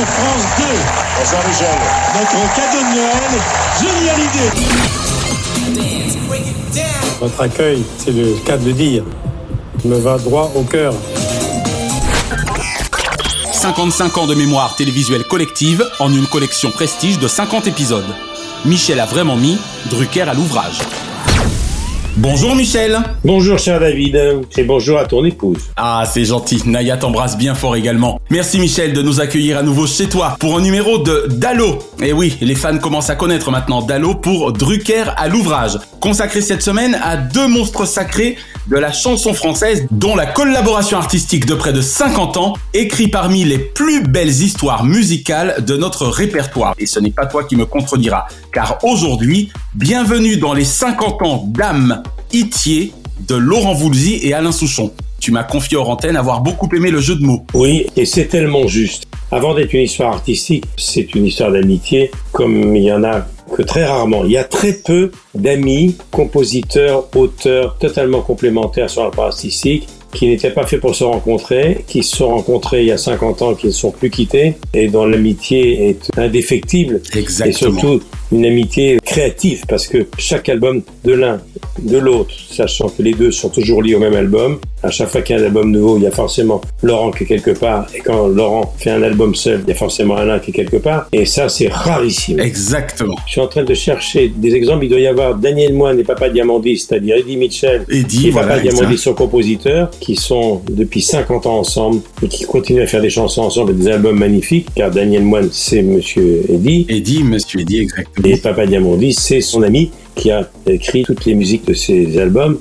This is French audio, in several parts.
sur France 2. Bonsoir Michel. Notre cadeau de Noël, génial idée. Votre accueil, c'est le cas de le dire, me va droit au cœur. 55 ans de mémoire télévisuelle collective en une collection prestige de 50 épisodes. Michel a vraiment mis Drucker à l'ouvrage. Bonjour Michel Bonjour cher David, et bonjour à ton épouse. Ah c'est gentil, Naya t'embrasse bien fort également. Merci Michel de nous accueillir à nouveau chez toi pour un numéro de Dallo. Et oui, les fans commencent à connaître maintenant Dallo pour Drucker à l'ouvrage, consacré cette semaine à deux monstres sacrés de la chanson française dont la collaboration artistique de près de 50 ans écrit parmi les plus belles histoires musicales de notre répertoire. Et ce n'est pas toi qui me contredira, car aujourd'hui, bienvenue dans les 50 ans d'âme De Laurent Voulzy et Alain Souchon. Tu m'as confié hors antenne avoir beaucoup aimé le jeu de mots. Oui, et c'est tellement juste. Avant d'être une histoire artistique, c'est une histoire d'amitié, comme il y en a que très rarement. Il y a très peu d'amis, compositeurs, auteurs totalement complémentaires sur la part artistique qui n'étaient pas faits pour se rencontrer, qui se sont rencontrés il y a 50 ans, qui ne sont plus quittés, et dont l'amitié est indéfectible. Exactement. Et surtout, une amitié créative, parce que chaque album de l'un, de l'autre, sachant que les deux sont toujours liés au même album, à chaque fois qu'il y a un album nouveau, il y a forcément Laurent qui est quelque part, et quand Laurent fait un album seul, il y a forcément Alain qui est quelque part, et ça, c'est rarissime. Exactement. Je suis en train de chercher des exemples. Il doit y avoir Daniel Moine et Papa Diamandis, c'est-à-dire Eddie Mitchell Eddie, et voilà, Papa Diamandis exact. sont compositeurs, qui sont depuis 50 ans ensemble et qui continuent à faire des chansons ensemble et des albums magnifiques, car Daniel Moine, c'est Monsieur Eddie, Eddie, monsieur Eddie, exactement. et Papa Diamandis, c'est son ami qui a écrit toutes les musiques de ses albums.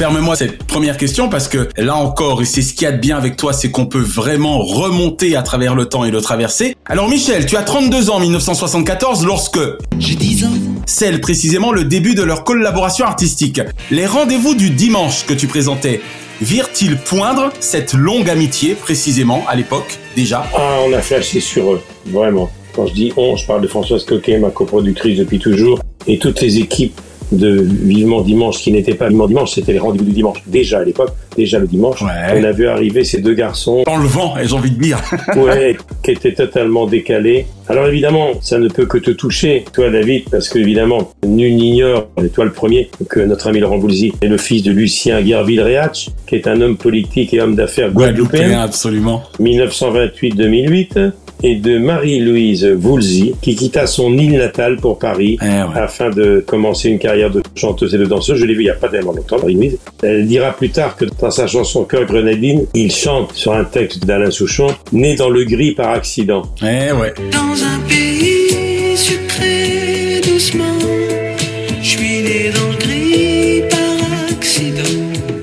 Permets-moi cette première question parce que là encore, et c'est ce qu'il y a de bien avec toi, c'est qu'on peut vraiment remonter à travers le temps et le traverser. Alors Michel, tu as 32 ans en 1974 lorsque... J'ai 10 ans. Celle précisément le début de leur collaboration artistique. Les rendez-vous du dimanche que tu présentais, virent-ils poindre cette longue amitié précisément à l'époque déjà? Ah, on a flashé sur eux, vraiment. Quand je dis on, je parle de Françoise Coquet, ma coproductrice depuis toujours, et toutes les équipes de Vivement Dimanche qui n'étaient pas Vivement Dimanche, c'était les rendez-vous du dimanche. Déjà à l'époque, déjà le dimanche, Ouais. on a vu arriver ces deux garçons, Dans le vent, et j'ai envie de dire. ouais, qui étaient totalement décalés. Alors évidemment, ça ne peut que te toucher, toi David, parce que évidemment, nul n'ignore, et toi le premier, que notre ami Laurent Voulzy est le fils de Lucien Guerville-Réach, qui est un homme politique et homme d'affaires Guadeloupéen, absolument. 1928-2008 et de Marie-Louise Woolsey qui quitta son île natale pour Paris Eh ouais. afin de commencer une carrière de chanteuse et de danseuse. Je l'ai vu il y a pas tellement longtemps, Marie-Louise. Elle dira plus tard que dans sa chanson Cœur grenadine, il chante sur un texte d'Alain Souchon, né dans le gris par accident. Eh ouais. Dans un pays sucré doucement, je suis né dans le gris par accident.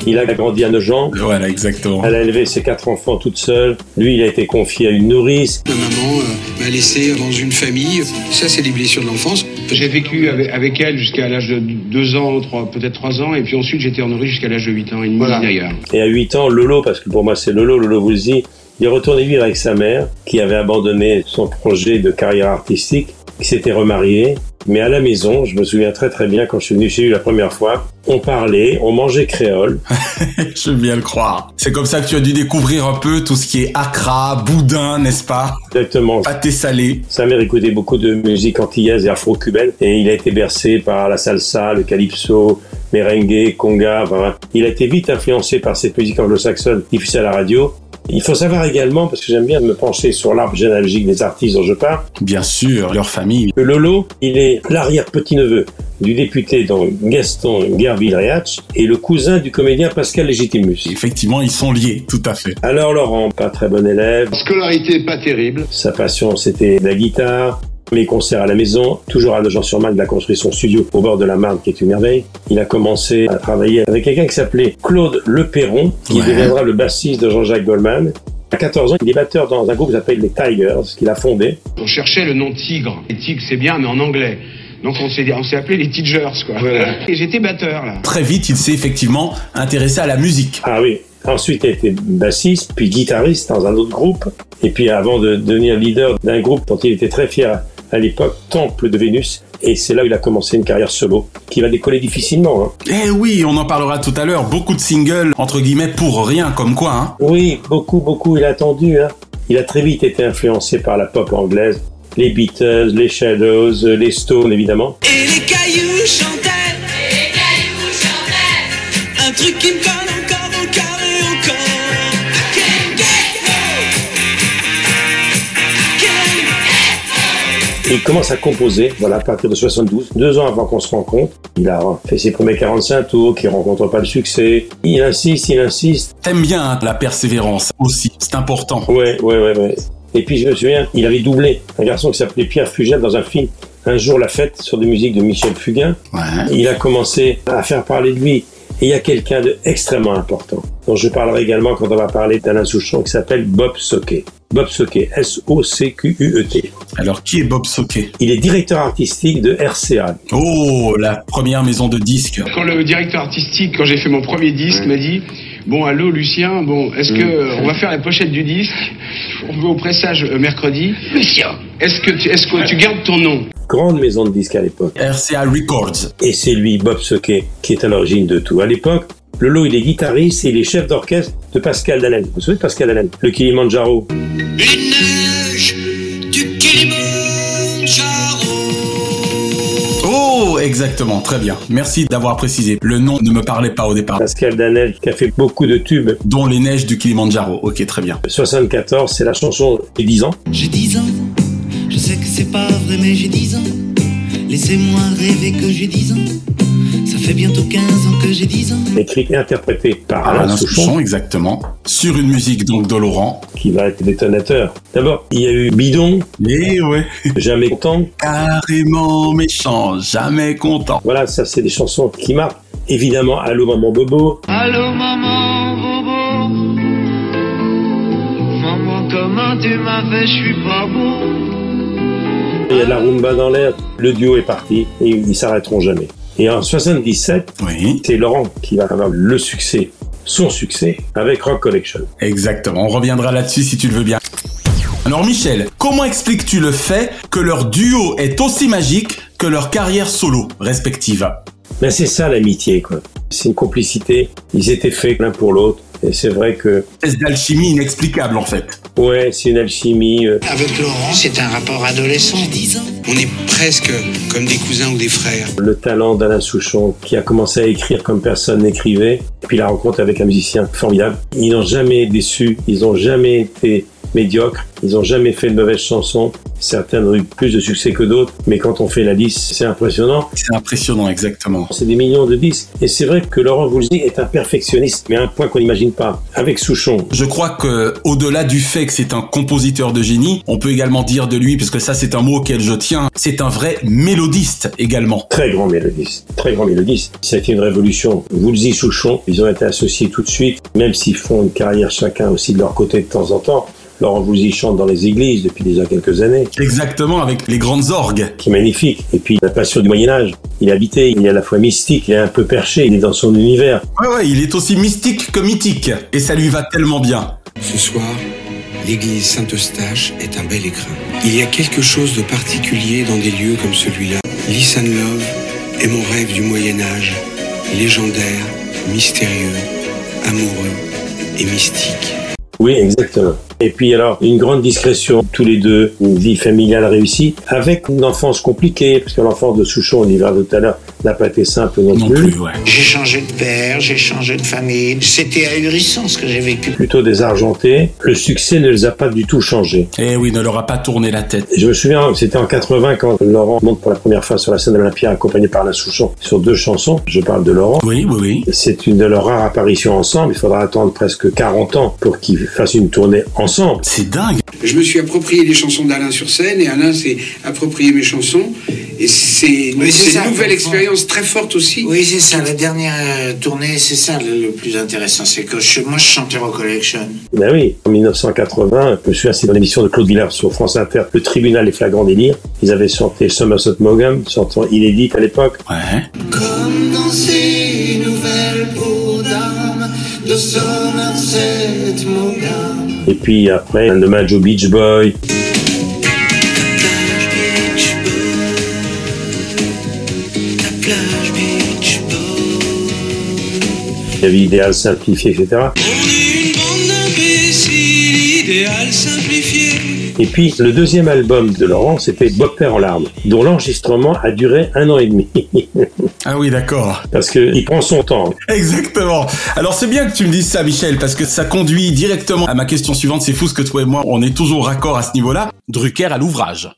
Il a grandi à Nogent. Voilà, exactement. Elle a élevé ses quatre enfants toute seule. Lui, il a été confié à une nourrice. Ma maman euh, m'a laissé dans une famille. Ça, c'est les blessures de l'enfance. J'ai vécu avec, avec elle jusqu'à l'âge de 2 ans, trois- peut-être 3 ans, et puis ensuite j'étais en nourrice jusqu'à l'âge de 8 ans et demi Voilà. d'ailleurs. Et à 8 ans, Lolo, parce que pour moi c'est Lolo, Lolo Woolsey, il est retourné vivre avec sa mère, qui avait abandonné son projet de carrière artistique, qui s'était remarié. Mais à la maison, je me souviens très très bien quand je suis venu chez lui la première fois, on parlait, on mangeait créole. Je veux bien le croire. C'est comme ça que tu as dû découvrir un peu tout ce qui est accra, boudin, n'est-ce pas? Exactement. Pâté salé. Sa mère écoutait beaucoup de musique antillaise et afro-cubaine et il a été bercé par la salsa, le calypso, merengue, conga. enfin, il a été vite influencé par cette musique anglo-saxonne diffusée à la radio Il faut savoir également, parce que j'aime bien me pencher sur l'arbre généalogique des artistes dont je parle, Bien sûr, leur famille. que Lolo, il est l'arrière-petit-neveu du député donc Gaston Gerville-Réach et le cousin du comédien Pascal Légitimus. Effectivement, ils sont liés, tout à fait. Alors Laurent, pas très bon élève, Scolarité pas terrible. sa passion c'était la guitare, les concerts à la maison, toujours à Nogent-sur-Marne, il a construit son studio au bord de la Marne qui est une merveille. Il a commencé à travailler avec quelqu'un qui s'appelait Claude Le Perron, qui Ouais. deviendra le bassiste de Jean-Jacques Goldman. À 14 ans, il est batteur dans un groupe qui s'appelle les Tigers, qu'il a fondé. On cherchait le nom tigre. Et tigre, c'est bien, mais en anglais. Donc on s'est on s'est appelé les Tigers, quoi. Et j'étais batteur, là. Très vite, il s'est effectivement intéressé à la musique. Ah oui. Ensuite, il a été bassiste, puis guitariste dans un autre groupe. Et puis avant de devenir leader d'un groupe dont il était très fier à l'époque, Temple de Vénus. Et c'est là où il a commencé une carrière solo, qui va décoller difficilement. hein. Eh oui, on en parlera tout à l'heure. Beaucoup de singles, entre guillemets, pour rien, comme quoi, hein. Oui, beaucoup, beaucoup, il a attendu. Hein. Il a très vite été influencé par la pop anglaise, les Beatles, les Shadows, les Stones évidemment. Et les cailloux chantaient. les cailloux chantaient. Un truc qui il commence à composer, voilà, à partir de 72, deux ans avant qu'on se rencontre. Il a fait ses premiers 45 tours, qui rencontrent pas le succès. Il insiste, il insiste. T'aimes bien la persévérance aussi, c'est important. Ouais, ouais, ouais, ouais. Et puis je me souviens, il avait doublé un garçon qui s'appelait Pierre Fugel dans un film. Un jour la fête sur des musiques de Michel Fugain. Ouais. Il a commencé à faire parler de lui. Et il y a quelqu'un d'extrêmement important, dont je parlerai également quand on va parler d'Alain Souchon, qui s'appelle Bob Soquet. Bob Soquet, S-O-C-Q-U-E-T. Alors, qui est Bob Soquet? Il est directeur artistique de RCA. Oh, la première maison de disques. Quand le directeur artistique, quand j'ai fait mon premier disque, m'a dit Bon, allô Lucien, bon, est-ce que euh, on va faire la pochette du disque? On va au pressage euh, mercredi? Lucien Est-ce que, tu, est-ce que tu gardes ton nom? Grande maison de disques à l'époque. RCA Records. Et c'est lui, Bob Soquet, qui est à l'origine de tout. À l'époque, Lolo, il est guitariste et il est chef d'orchestre de Pascal Dalen. Vous vous souvenez de Pascal Dalen Le Kilimanjaro. Les exactement, très bien. Merci d'avoir précisé. Le nom ne me parlait pas au départ. Pascal Danel, qui a fait beaucoup de tubes. Dont les neiges du Kilimanjaro. Ok, très bien. 74, c'est la chanson des 10 ans. J'ai 10 ans, je sais que c'est pas vrai, mais j'ai 10 ans. Laissez-moi rêver que j'ai 10 ans. Ça fait bientôt 15 ans que j'ai 10 ans. Écrite et interprétée par Alain, Alain Souchon, Souchon, exactement. Sur une musique donc de Laurent. qui va être détonateur. D'abord, il y a eu Bidon, Et ouais. Jamais content. Carrément méchant, jamais content. Voilà, ça c'est des chansons qui marquent. Évidemment, Allô Maman Bobo, Allô maman, bobo. Maman, comment tu m'as fait, je suis pas beau. il y a de la rumba dans l'air. Le duo est parti et ils s'arrêteront jamais. Et en 77, Oui, c'est Laurent qui va avoir le succès, son succès, avec Rock Collection. exactement. On reviendra là-dessus si tu le veux bien. Alors Michel, comment expliques-tu le fait que leur duo est aussi magique que leur carrière solo respective? Mais c'est ça l'amitié, quoi. C'est une complicité. Ils étaient faits l'un pour l'autre. Et c'est vrai que, Espèce d'alchimie inexplicable en fait. ouais, c'est une alchimie. euh, Avec Laurent, c'est un rapport adolescent. J'ai 10 ans. On est presque comme des cousins ou des frères. le talent d'Alain Souchon, qui a commencé à écrire comme personne n'écrivait, puis la rencontre avec un musicien formidable. Ils n'ont jamais déçu, ils n'ont jamais été médiocres, ils n'ont jamais fait de mauvaises chansons. Certaines ont eu plus de succès que d'autres, mais quand on fait la liste, c'est impressionnant. C'est impressionnant, exactement. C'est des millions de disques. Et c'est vrai que Laurent Voulzy est un perfectionniste, mais à un point qu'on n'imagine pas. Avec Souchon, Je crois que, au-delà du fait que c'est un compositeur de génie, on peut également dire de lui, parce que ça c'est un mot auquel je tiens, c'est un vrai mélodiste également. très grand mélodiste, très grand mélodiste. Été une révolution. Woolsey, Souchon, ils ont été associés tout de suite, même s'ils font une carrière chacun aussi de leur côté de temps en temps. Laurent Voulzy chante dans les églises depuis déjà quelques années, Exactement, avec les grandes orgues. qui est magnifique. Et puis la passion du Moyen Âge. Il est habité, il est à la fois mystique, il est un peu perché, il est dans son univers. Ouais, ouais, il est aussi mystique que mythique. Et ça lui va tellement bien. Ce soir, l'église Saint-Eustache est un bel écrin. Il y a quelque chose de particulier dans des lieux comme celui-là. Lisan Love est mon rêve du Moyen-Âge, légendaire, mystérieux, amoureux et mystique. Oui, exactement. Et puis alors, une grande discrétion, tous les deux, une vie familiale réussie, avec une enfance compliquée, parce que l'enfance de Souchon, on y verra tout à l'heure, n'a pas été simple non, Non plus. plus, ouais. J'ai changé de père, j'ai changé de famille. C'était ahurissant ce que j'ai vécu. Plutôt désargentés. Le succès ne les a pas du tout changés. Eh oui, ne leur a pas tourné la tête. Je me souviens, c'était en 80 quand Laurent monte pour la première fois sur la scène de l'Olympia accompagné par Alain Souchon sur deux chansons. Je parle de Laurent. Oui, oui, oui. C'est une de leurs rares apparitions ensemble. Il faudra attendre presque 40 ans pour qu'ils fassent une tournée ensemble. C'est dingue. Je me suis approprié les chansons d'Alain sur scène et Alain s'est approprié mes chansons. Et c'est une nouvelle expérience très forte aussi. Oui, c'est ça. La dernière euh, tournée, c'est ça le, le plus intéressant. C'est que je- moi, je chantais Rock Collection. Ben oui, en 1980, je me souviens, c'est dans l'émission de Claude Villard sur France Inter, Le Tribunal des flagrants délires. Ils avaient chanté Somerset Maugham, chantant Inédite à l'époque. Ouais. Comme dans ces nouvelles peaux d'âme de Somerset Maugham. Et puis après, un hommage au Beach Boy. Plage Beach Boy. La plage Beach Boy. Il y avait Idéal simplifié, etc. On est une bande idéal simplifié. Et puis, le deuxième album de Laurent, c'était Bob Père en larmes, dont l'enregistrement a duré un an et demi. Ah oui, d'accord. Parce que il prend son temps. Exactement. Alors c'est bien que tu me dises ça, Michel, parce que ça conduit directement à ma question suivante. C'est fou ce que toi et moi, on est toujours raccord à ce niveau-là. Drucker à l'ouvrage.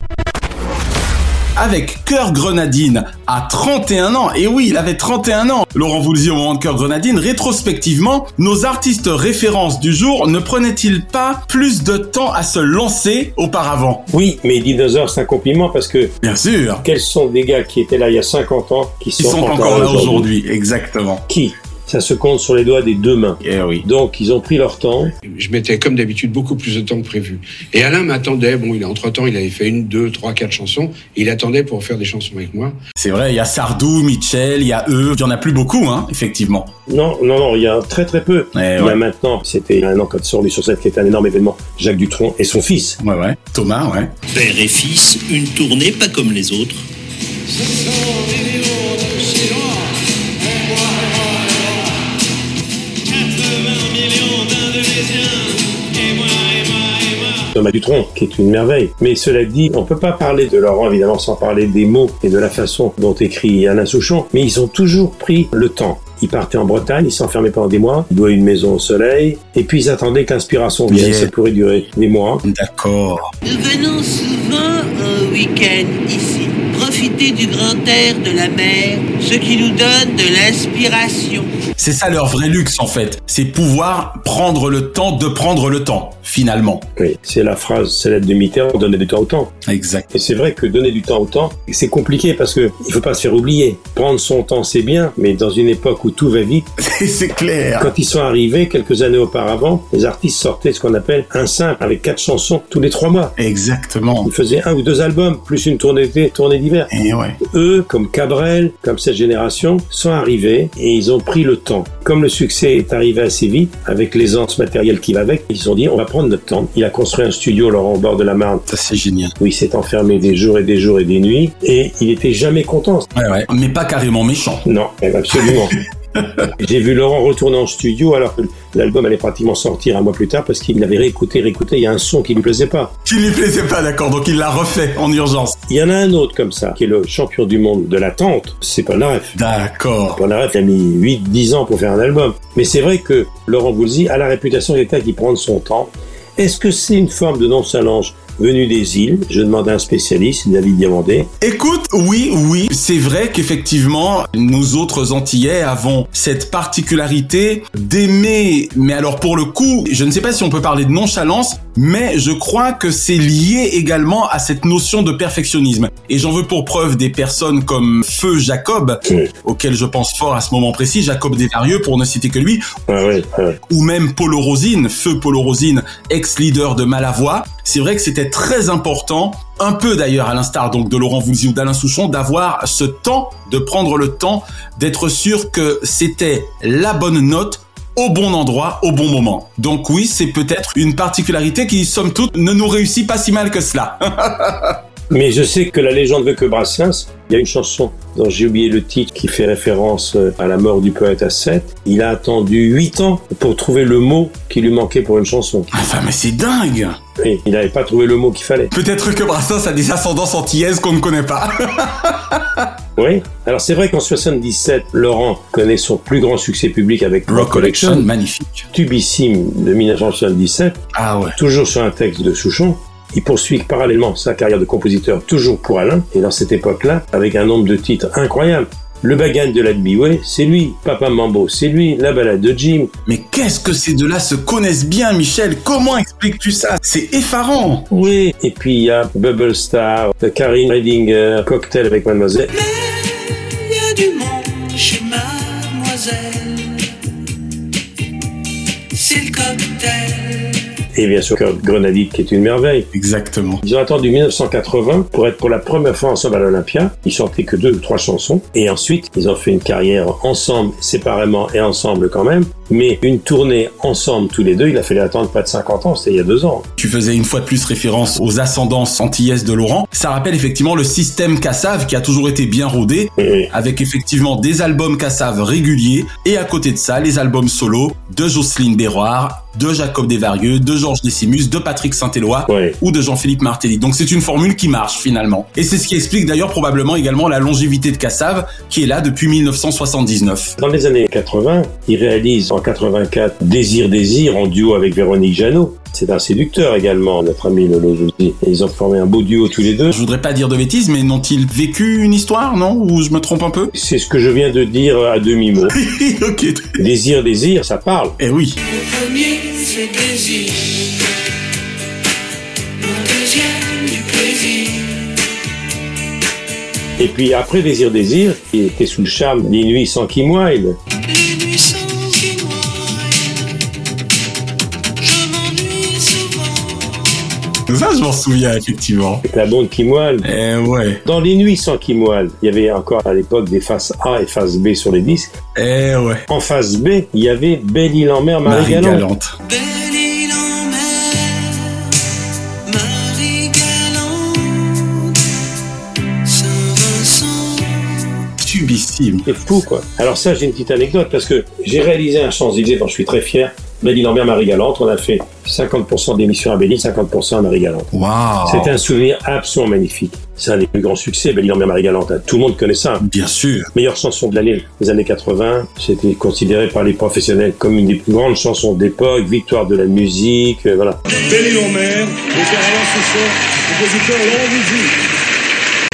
Avec Cœur Grenadine à 31 ans, et oui, il avait 31 ans, Laurent Voulzy au moment de Cœur Grenadine, rétrospectivement, nos artistes références du jour ne prenaient-ils pas plus de temps à se lancer auparavant? Oui, mais Dinosaure, c'est un compliment parce que Bien sûr, quels sont des gars qui étaient là il y a 50 ans, qui sont, ils sont encore là aujourd'hui, exactement. Qui? Ça se compte sur les doigts des deux mains. Eh oui. Donc, ils ont pris leur temps. Je mettais comme d'habitude beaucoup plus de temps que prévu. Et Alain m'attendait. Bon, il a entre temps, il avait fait une, deux, trois, quatre chansons. Il attendait pour faire des chansons avec moi. C'est vrai, il y a Sardou, Mitchell, il y a eux, il y en a plus beaucoup, hein, effectivement. Non, non, non, il y a très très peu. Eh il y ouais. a maintenant, c'était un an quand ils sont venus sur scène, qui était un énorme événement, Jacques Dutronc et son fils. Ouais, ouais. Thomas, ouais. Père et fils, une tournée pas comme les autres. Thomas Dutronc, qui est une merveille. Mais cela dit, on peut pas parler de Laurent, évidemment, sans parler des mots et de la façon dont écrit Alain Souchon, mais ils ont toujours pris le temps. Ils partaient en Bretagne, ils s'enfermaient pendant des mois, ils louaient une maison au soleil, et puis ils attendaient que l'inspiration vienne. Yeah. Ça pourrait durer des mois. D'accord. Nous venons souvent au week-end ici, profiter du grand air de la mer, ce qui nous donne de l'inspiration. C'est ça leur vrai luxe en fait. C'est pouvoir prendre le temps de prendre le temps, finalement. Oui, c'est la phrase célèbre de Mitterrand, donner du temps au temps. Exact. Et c'est vrai que donner du temps au temps, c'est compliqué parce que il faut pas se faire oublier. Prendre son temps, c'est bien, mais dans une époque où tout va vite, c'est clair. quand ils sont arrivés quelques années auparavant, les artistes sortaient ce qu'on appelle un simple avec quatre chansons tous les trois mois. Exactement. Ils faisaient un ou deux albums, plus une tournée d'été, tournée Et ouais. Eux, comme Cabrel, comme cette génération, sont arrivés et ils ont pris le temps. Comme le succès est arrivé assez vite, avec l'aisance matérielle qui va avec, ils se sont dit, on va prendre notre temps. Il a construit un studio, Laurent, au bord de la Marne, Ça c'est génial. où il s'est enfermé des jours et des jours et des nuits, et il était jamais content. Ouais, ouais. Mais pas carrément méchant. Non, eh absolument. J'ai vu Laurent retourner en studio alors que l'album allait pratiquement sortir un mois plus tard parce qu'il avait réécouté, réécouté, il y a un son qui lui plaisait pas. Qui lui plaisait pas, d'accord. Donc il l'a refait en urgence. Il y en a un autre comme ça, qui est le champion du monde de l'attente, c'est Polnareff. D'accord. Polnareff a mis 8-10 ans pour faire un album. Mais c'est vrai que Laurent Voulzy a la réputation d'État qui prend son temps. Est-ce que c'est une forme de nonchalance venue des îles Je demande à un spécialiste, David Diamandé. Écoute, oui, oui, c'est vrai qu'effectivement, nous autres Antillais avons cette particularité d'aimer, mais alors pour le coup, je ne sais pas si on peut parler de nonchalance, mais je crois que c'est lié également à cette notion de perfectionnisme. Et j'en veux pour preuve des personnes comme Feu Jacob, auquel je pense fort à ce moment précis, Jacob Desvarieux pour ne citer que lui, Ah ouais. ou même Polo Rosine, Feu Polo Rosine, ex-leader de Malavoie. C'est vrai que c'était très important, un peu d'ailleurs à l'instar donc de Laurent Voulzy ou d'Alain Souchon, d'avoir ce temps, de prendre le temps, d'être sûr que c'était la bonne note au bon endroit, au bon moment. Donc oui, c'est peut-être une particularité qui, somme toute, ne nous réussit pas si mal que cela. Mais je sais que la légende veut que Brassens, il y a une chanson dont j'ai oublié le titre qui fait référence euh, à la mort du poète à 7. Il a attendu 8 ans pour trouver le mot qui lui manquait pour une chanson. Enfin, mais c'est dingue Et il n'avait pas trouvé le mot qu'il fallait. Peut-être que Brassens a des ascendances antillaises qu'on ne connaît pas. Oui. Alors c'est vrai qu'en 77, Laurent connaît son plus grand succès public avec Rock Collection, magnifique. Tubissime de 1977. Ah ouais. Toujours sur un texte de Souchon. Il poursuit parallèlement sa carrière de compositeur toujours pour Alain, et dans cette époque-là, avec un nombre de titres incroyables. Le Bagan de la Biway, c'est lui. Papa Mambo, c'est lui. La balade de Jim. Mais qu'est-ce que ces deux-là se connaissent bien, Michel? Comment expliques-tu ça? C'est effarant Oui. Et puis il y a Bubble Star, Karine Redinger, Cocktail avec Mademoiselle. Il y a du monde chez Mademoiselle. C'est le cocktail. Et bien sûr, Kurt Grenadite qui est une merveille. Exactement. Ils ont attendu 1980 pour être pour la première fois ensemble à l'Olympia. Ils chantaient que deux ou trois chansons. Et ensuite, ils ont fait une carrière ensemble, séparément et ensemble quand même. Mais une tournée ensemble tous les deux, il a fallu attendre pas de 50 ans. C'était il y a deux ans. Tu faisais une fois de plus référence aux ascendances antillaises de Laurent. Ça rappelle effectivement le système Cassav qui a toujours été bien rodé, Oui. avec effectivement des albums Cassav réguliers, et à côté de ça, les albums solo de Jocelyne Béroir, de Jacob Desvarieux, de Georges Décimus, de Patrick Saint-Éloi Ouais. ou de Jean-Philippe Martelly. Donc c'est une formule qui marche finalement. Et c'est ce qui explique d'ailleurs probablement également la longévité de Cassav, qui est là depuis 1979. Dans les années 80, il réalise en 84 Désir Désir en duo avec Véronique Jeannot. C'est un séducteur également, notre ami Lolo. Et ils ont formé un beau duo tous les deux. Je voudrais pas dire de bêtises, mais n'ont-ils vécu une histoire, non? Ou je me trompe un peu? C'est ce que je viens de dire à demi-mot. Ok. Désir Désir, ça parle. Eh oui. Le premier, Et puis après Désir Désir, il était sous le charme des nuits sans Wilde. Ça, je m'en souviens effectivement. Avec la blonde Kim Wilde. Eh ouais. Dans les nuits sans Kim Wilde, il y avait encore à l'époque des faces A et faces B sur les disques. Eh ouais. En face B, il y avait Belle Île en mer, Marie, Marie Galante. Galante. Belle île Marie Galante. C'est fou, quoi. Alors ça, j'ai une petite anecdote, parce que j'ai réalisé un Champs-Élysées dont je suis très fier. Belle-Île en mer, Marie-Galante. On a fait 50% d'émissions à Belle-Île, 50% à Marie-Galante. Waouh. C'était un souvenir absolument magnifique. C'est un des plus grands succès, Belle-Île en mer, Marie-Galante. Tout le monde connaît ça. Bien sûr. Meilleure chanson de l'année des années 80. C'était considéré par les professionnels comme une des plus grandes chansons d'époque. Victoire de la musique, euh, voilà. Île en mer, compositeur.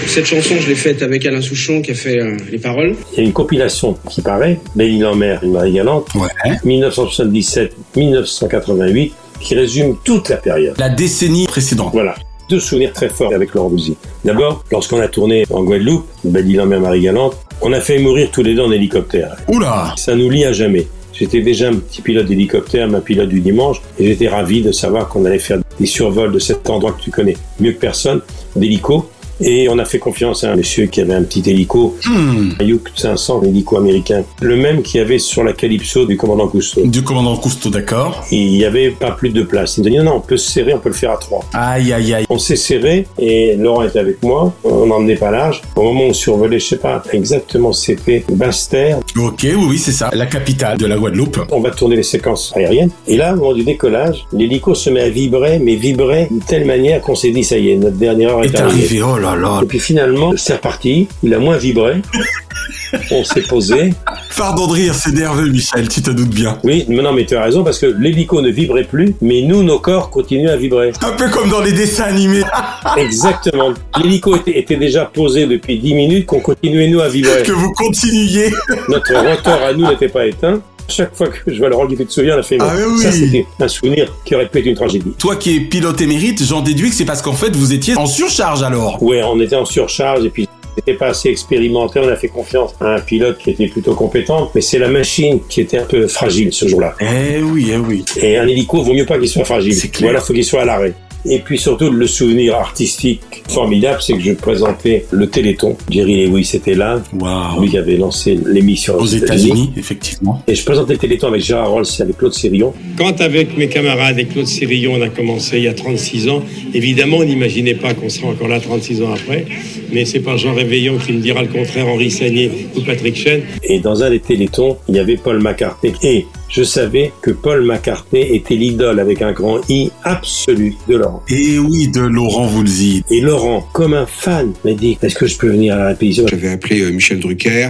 Cette chanson, je l'ai faite avec Alain Souchon qui a fait euh, les paroles. Il y a une compilation qui paraît, Belle-Île en mer, Marie-Galante, Ouais. 1977-1988, qui résume toute la période. La décennie précédente. Voilà. Deux souvenirs très forts avec Laurent Voulzy. D'abord, lorsqu'on a tourné en Guadeloupe, en mer, Marie-Galante, on a fait mourir tous les deux en hélicoptère. Oula. Ça nous lie à jamais. J'étais déjà un petit pilote d'hélicoptère, ma pilote du dimanche, et j'étais ravi de savoir qu'on allait faire des survols de cet endroit que tu connais mieux que personne, d'hélico. Et on a fait confiance à un monsieur qui avait un petit hélico, Hmm. un Yuk 500, un hélico américain. Le même qu'il y avait sur la Calypso du commandant Cousteau. Du commandant Cousteau, d'accord. Il n'y avait pas plus de place. Il me dit non, non, on peut se serrer, on peut le faire à trois. Aïe, aïe, aïe. On s'est serré et Laurent était avec moi. On n'en emmenait pas large. Au moment où on survolait, je sais pas exactement, c'était Basse-Terre. Ok, oui, oui, c'est ça. La capitale de la Guadeloupe. On va tourner les séquences aériennes. Et là, au moment du décollage, l'hélico se met à vibrer, mais vibrer d'une telle manière qu'on s'est dit, ça y est, notre dernière heure est, Est arrivé, oh là là. Et puis finalement, c'est reparti. Il a moins vibré. On s'est posé. Pardon de rire, c'est nerveux, Michel, tu te doutes bien. Oui, mais non, mais tu as raison, parce que l'hélico ne vibrait plus, mais nous, nos corps continuent à vibrer. Un peu comme dans les dessins animés. Exactement. L'hélico était, était déjà posé depuis 10 minutes, qu'on continuait, nous, à vibrer. que vous continuiez. Notre rotor à nous n'était pas éteint. Chaque fois que je vois Laurent qui te souviens, on a fait Ah oui, Ça, c'était un souvenir qui aurait pu être une tragédie. Toi qui es pilote émérite, j'en déduis que c'est parce qu'en fait vous étiez en surcharge alors. Ouais, on était en surcharge et puis n'était pas assez expérimenté, on a fait confiance à un pilote qui était plutôt compétent, mais c'est la machine qui était un peu fragile ce jour-là. Eh oui, eh oui. Et un hélico, vaut mieux pas qu'il soit fragile. C'est clair. Ou alors faut qu'il soit à l'arrêt. Et puis surtout, le souvenir artistique formidable, c'est que je présentais le Téléthon. Jerry Lewis était là. Wow. Lui qui avait lancé l'émission aux États-Unis, effectivement. Et je présentais le Téléthon avec Gérard Rolls et avec Claude Sérillon. Quand avec mes camarades et Claude Sérillon, on a commencé il y a 36 ans, évidemment, on n'imaginait pas qu'on serait encore là 36 ans après. Mais c'est pas Jean Réveillon qui me dira le contraire, Henri Sagné ou Patrick Chen. Et dans un des Télétons, il y avait Paul McCartney. Et je savais que Paul McCartney était l'idole avec un grand I absolu de Laurent. Et oui, de Laurent Voulzy. Et Laurent, comme un fan, m'a dit Est-ce que je peux venir à la répétition J'avais appelé euh, Michel Drucker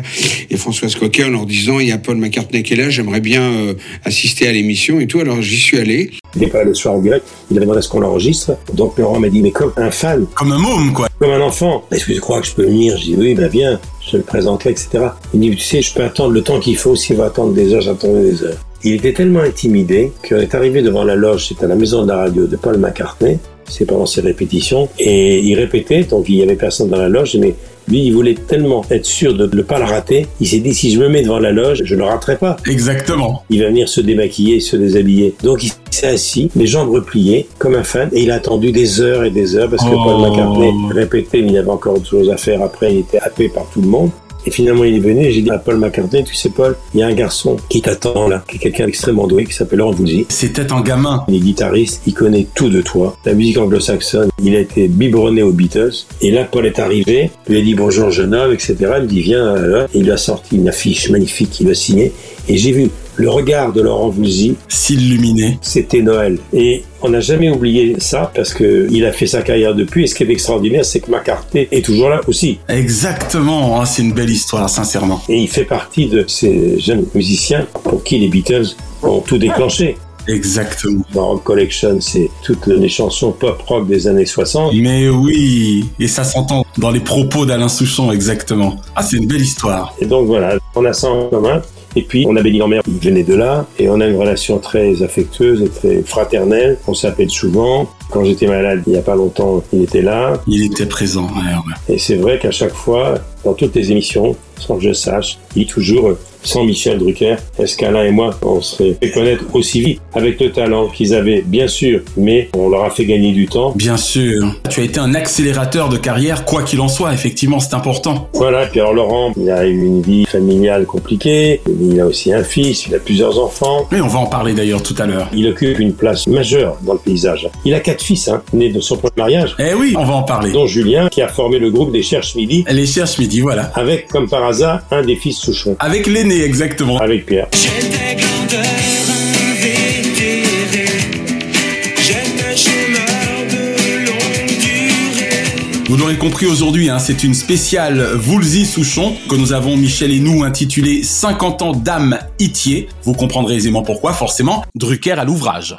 et Françoise Coquet en leur disant Il y a Paul McCartney qui est là, j'aimerais bien euh, assister à l'émission et tout. Alors j'y suis allé. Il n'est pas le soir au direct, il avait demandé à ce qu'on l'enregistre. Donc Laurent m'a dit Mais comme un fan. Comme un môme, quoi. Comme un enfant. Est-ce que tu crois que je peux venir? Je dis Oui, ben viens, te le présenterai, etc. Il dit Tu sais, je peux attendre le temps qu'il faut. S'il va attendre des heures, j'attendrai des heures. Il était tellement intimidé qu'on est arrivé devant la loge, c'était à la maison de la radio de Paul McCartney, c'est pendant ses répétitions, et il répétait, donc il y avait personne dans la loge, mais lui, il voulait tellement être sûr de ne pas le rater, il s'est dit, si je me mets devant la loge, je ne le raterai pas. Exactement. Il va venir se démaquiller, se déshabiller. Donc il s'est assis, les jambes repliées, comme un fan, et il a attendu des heures et des heures, parce que Oh. Paul McCartney répétait, mais il y avait encore autre chose à faire après, il était happé par tout le monde. Et finalement, il est venu et j'ai dit à Paul McCartney, tu sais Paul, il y a un garçon qui t'attend là, qui est quelqu'un d'extrêmement doué, qui s'appelle Voulzy. C'était un gamin. Il est guitariste, il connaît tout de toi. La musique anglo-saxonne, il a été biberonné aux Beatles. Et là, Paul est arrivé, lui a dit bonjour jeune homme, etc. Il me dit viens là. Et il lui a sorti une affiche magnifique qu'il a signée. Et j'ai vu le regard de Laurent Voulzy s'illuminer. C'était Noël. Et on n'a jamais oublié ça parce que il a fait sa carrière depuis. Et ce qui est extraordinaire, c'est que McCartney est toujours là aussi. Exactement. Ah, c'est une belle histoire, sincèrement. Et il fait partie de ces jeunes musiciens pour qui les Beatles ont tout déclenché. Exactement. Dans Rock Collection, c'est toutes les chansons pop rock des années 60. Mais oui, et ça s'entend dans les propos d'Alain Souchon, exactement. Ah, c'est une belle histoire. Et donc voilà, on a ça en commun. Et puis, on a Béni Lambert, il venait de là, et on a une relation très affectueuse et très fraternelle. On s'appelle souvent. Quand j'étais malade, il n'y a pas longtemps, il était là. Il était présent, ouais, ouais. Et c'est vrai qu'à chaque fois, dans toutes les émissions, sans que je sache, il dit toujours, sans Michel Drucker, est-ce qu'Alain et moi, on serait fait connaître aussi vite avec le talent qu'ils avaient, bien sûr, mais on leur a fait gagner du temps. Bien sûr. Tu as été un accélérateur de carrière, quoi qu'il en soit, effectivement, c'est important. Voilà, puis alors Laurent, il a eu une vie familiale compliquée, il a aussi un fils, il a plusieurs enfants. Mais on va en parler d'ailleurs tout à l'heure. Il occupe une place majeure dans le paysage. Il a quatre fils, hein, nés de son premier mariage. Eh oui, on va en parler. Dont Julien, qui a formé le groupe des Cherches Midi. Les Cherches Midi, voilà. Avec, comme par hasard, un des fils Souchon. Avec l'aîné, exactement. Avec Pierre. J'étais grandeur invétérée. J'étais chômeur de longue durée. Vous l'aurez compris aujourd'hui, hein, c'est une spéciale Voulzy Souchon que nous avons, Michel et nous, intitulée 50 ans d'âme Itier. Vous comprendrez aisément pourquoi, forcément, Drucker à l'ouvrage.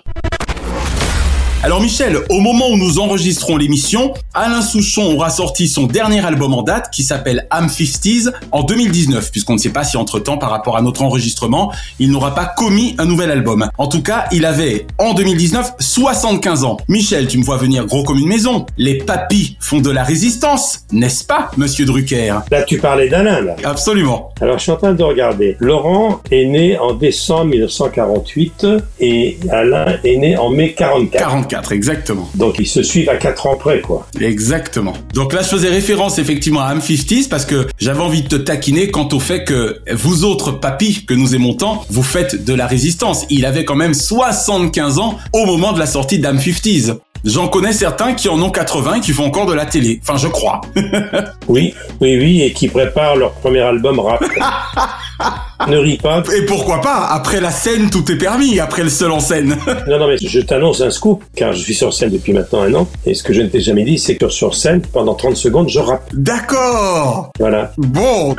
Alors Michel, au moment où nous enregistrons l'émission, Alain Souchon aura sorti son dernier album en date qui s'appelle Am 50s en 2019, puisqu'on ne sait pas si entre-temps, par rapport à notre enregistrement, il n'aura pas commis un nouvel album. En tout cas, il avait, en 2019, 75 ans. Michel, tu me vois venir gros comme une maison. Les papis font de la résistance, n'est-ce pas, monsieur Drucker? Là, tu parlais d'Alain, là. Absolument. Alors, je suis en train de regarder. Laurent est né en décembre 1948 et Alain est né en mai 44. 44, exactement. Donc, ils se suivent à 4 ans près, quoi. Exactement. Donc là, je faisais référence effectivement à Am 50s parce que j'avais envie de te taquiner quant au fait que vous autres papis que nous aimons tant, vous faites de la résistance. Il avait quand même 75 ans au moment de la sortie d'Am 50s. J'en connais certains qui en ont 80 et qui font encore de la télé. Enfin, je crois. oui, oui, oui, et qui préparent leur premier album rap. ne ris pas. Et pourquoi pas? Après la scène, tout est permis. Après le seul en scène. non, non, mais je t'annonce un scoop, car je suis sur scène depuis maintenant un an. Et ce que je ne t'ai jamais dit, c'est que sur scène, pendant 30 secondes, je rappe. D'accord. Voilà. Bon.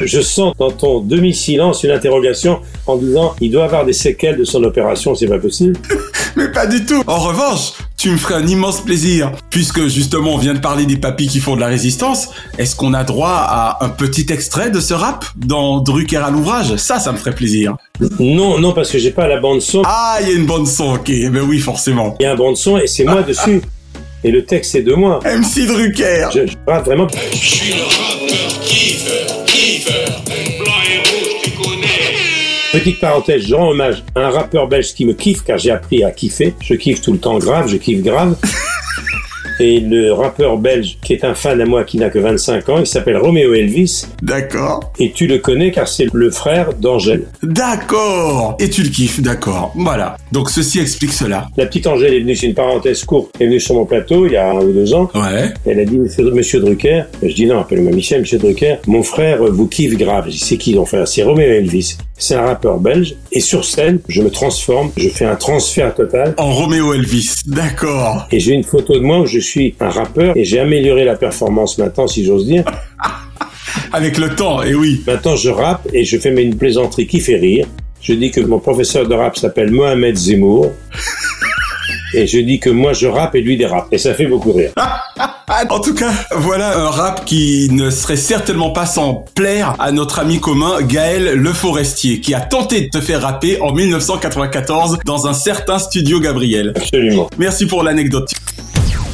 Je sens dans ton demi-silence une interrogation en disant il doit avoir des séquelles de son opération, c'est pas possible. Mais pas du tout. En revanche, tu me ferais un immense plaisir. Puisque justement on vient de parler des papis qui font de la résistance, est-ce qu'on a droit à un petit extrait de ce rap dans Drucker à l'ouvrage? Ça, ça me ferait plaisir. Non, non, parce que j'ai pas la bande son. Ah, il y a une bande son, ok. Ben oui, forcément. Il y a un bande son et c'est moi dessus. Et le texte c'est de moi. MC Drucker. Je, je rappe vraiment. Je suis le rappeur connais. Petite parenthèse, je rends hommage à un rappeur belge qui me kiffe car j'ai appris à kiffer. Je kiffe tout le temps grave, je kiffe grave. Et le rappeur belge qui est un fan à moi qui n'a que 25 ans, il s'appelle Romeo Elvis. D'accord. Et tu le connais car c'est le frère d'Angèle. D'accord. Et tu le kiffes, d'accord. Voilà. Donc ceci explique cela. La petite Angèle est venue, c'est une parenthèse courte, elle est venue sur mon plateau il y a un ou deux ans. Ouais. Elle a dit, monsieur, monsieur Drucker, je dis non, appelle-moi Michel, monsieur Drucker, mon frère vous kiffe grave. C'est qui ton frère? C'est Romeo Elvis. C'est un rappeur belge. Et sur scène, je me transforme, je fais un transfert total. En Romeo Elvis, d'accord. Et j'ai une photo de moi où je suis un rappeur et j'ai amélioré la performance maintenant, si j'ose dire. Avec le temps, et oui. Maintenant, je rappe et je fais une plaisanterie qui fait rire. Je dis que mon professeur de rap s'appelle Mohamed Zemmour. Et je dis que moi je rappe et lui dérape. Et ça fait beaucoup rire. En tout cas, voilà un rap qui ne serait certainement pas sans plaire à notre ami commun Gaël Le Forestier, qui a tenté de te faire rapper en 1994 dans un certain studio Gabriel. Absolument. Merci pour l'anecdote.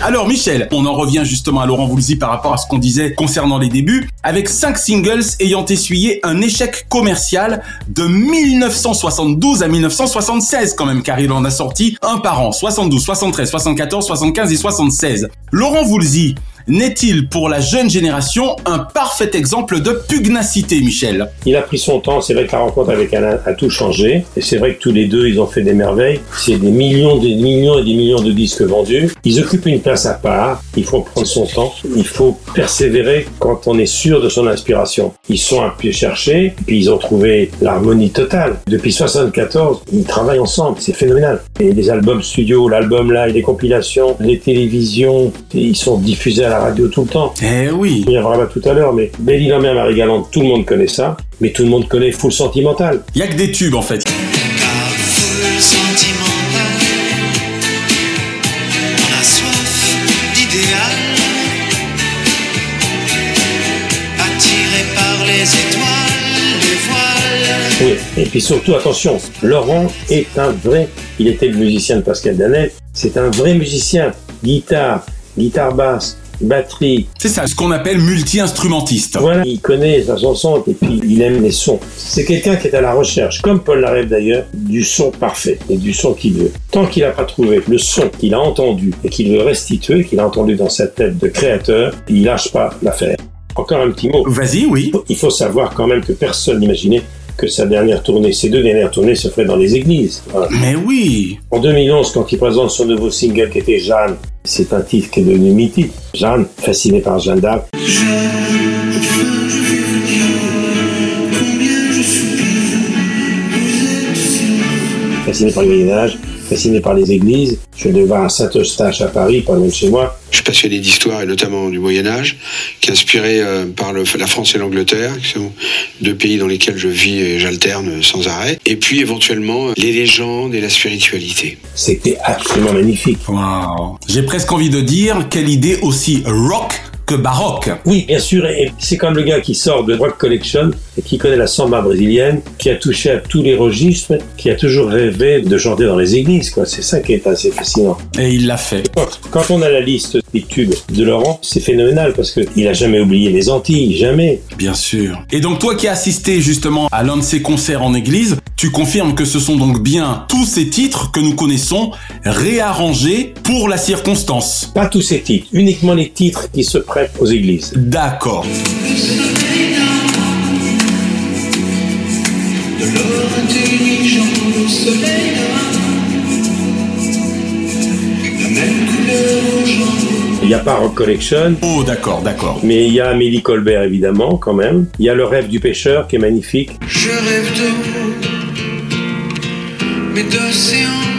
Alors Michel, on en revient justement à Laurent Voulzy par rapport à ce qu'on disait concernant les débuts, avec cinq singles ayant essuyé un échec commercial de 1972 à 1976 quand même, car il en a sorti un par an, 72, 73, 74, 75 et 76. Laurent Voulzy, n'est-il pour la jeune génération un parfait exemple de pugnacité, Michel? Il a pris son temps, c'est vrai que la rencontre avec Alain a tout changé, et c'est vrai que tous les deux, ils ont fait des merveilles. C'est des millions, des millions et des millions de disques vendus. Ils occupent une place à part, il faut prendre son temps, il faut persévérer quand on est sûr de son inspiration. Ils sont un pied chercher, puis ils ont trouvé l'harmonie totale. Depuis 74, ils travaillent ensemble, c'est phénoménal. Et les albums studio, l'album et les compilations, les télévisions, ils sont diffusés à la radio tout le temps. Eh oui. Il y aura pas tout à l'heure, mais en mer, Marie Galante, tout le monde connaît ça, mais tout le monde connaît Full Sentimental. Il y a que des tubes en fait. Full sentimental, on a soif d'idéal, attiré par les étoiles, les voiles. Oui. Et puis surtout, attention, Laurent est un vrai, il était le musicien de Pascal Danet, c'est un vrai musicien. Guitare, guitare basse, batterie. C'est ça, ce qu'on appelle multi-instrumentiste. Voilà, il connaît sa chanson et puis il aime les sons. C'est quelqu'un qui est à la recherche, comme Paul Larrêve d'ailleurs, du son parfait et du son qu'il veut. Tant qu'il n'a pas trouvé le son qu'il a entendu et qu'il veut restituer, qu'il a entendu dans sa tête de créateur, il lâche pas l'affaire. Encore un petit mot. Vas-y, oui. Il faut savoir quand même que personne n'imaginait que sa dernière tournée, ses deux dernières tournées se feraient dans les églises. Voilà. Mais oui. En 2011, quand il présente son nouveau single qui était Jeanne, c'est un titre qui est devenu mythique. Jeanne, fascinée par Jeanne d'Arc. Fasciné par le Moyen-Âge, fasciné par les églises. Je voir à Saint-Eustache à Paris, pas loin de chez moi. Je suis passionné d'histoire et notamment du Moyen Âge, qui est inspiré euh, par le, la France et l'Angleterre, qui sont deux pays dans lesquels je vis et j'alterne sans arrêt. Et puis éventuellement les légendes et la spiritualité. C'était absolument magnifique. Waouh. J'ai presque envie de dire quelle idée aussi rock que baroque. Oui, bien sûr, et c'est comme le gars qui sort de Rock Collection et qui connaît la samba brésilienne, qui a touché à tous les registres, qui a toujours rêvé de chanter dans les églises, quoi. C'est ça qui est assez fascinant. Et il l'a fait. Quand, on a la liste des tubes de Laurent, c'est phénoménal parce que il a jamais oublié les Antilles, jamais. Bien sûr. Et donc toi qui as assisté justement à l'un de ces concerts en église, tu confirmes que ce sont donc bien tous ces titres que nous connaissons réarrangés pour la circonstance. Pas tous ces titres, uniquement les titres qui se aux églises. D'accord. De Il n'y a pas Rock Collection. Oh d'accord, d'accord. Mais il y a Amélie Colbert évidemment quand même. Il y a Le rêve du pêcheur qui est magnifique. Je rêve d'eau Mais d'océan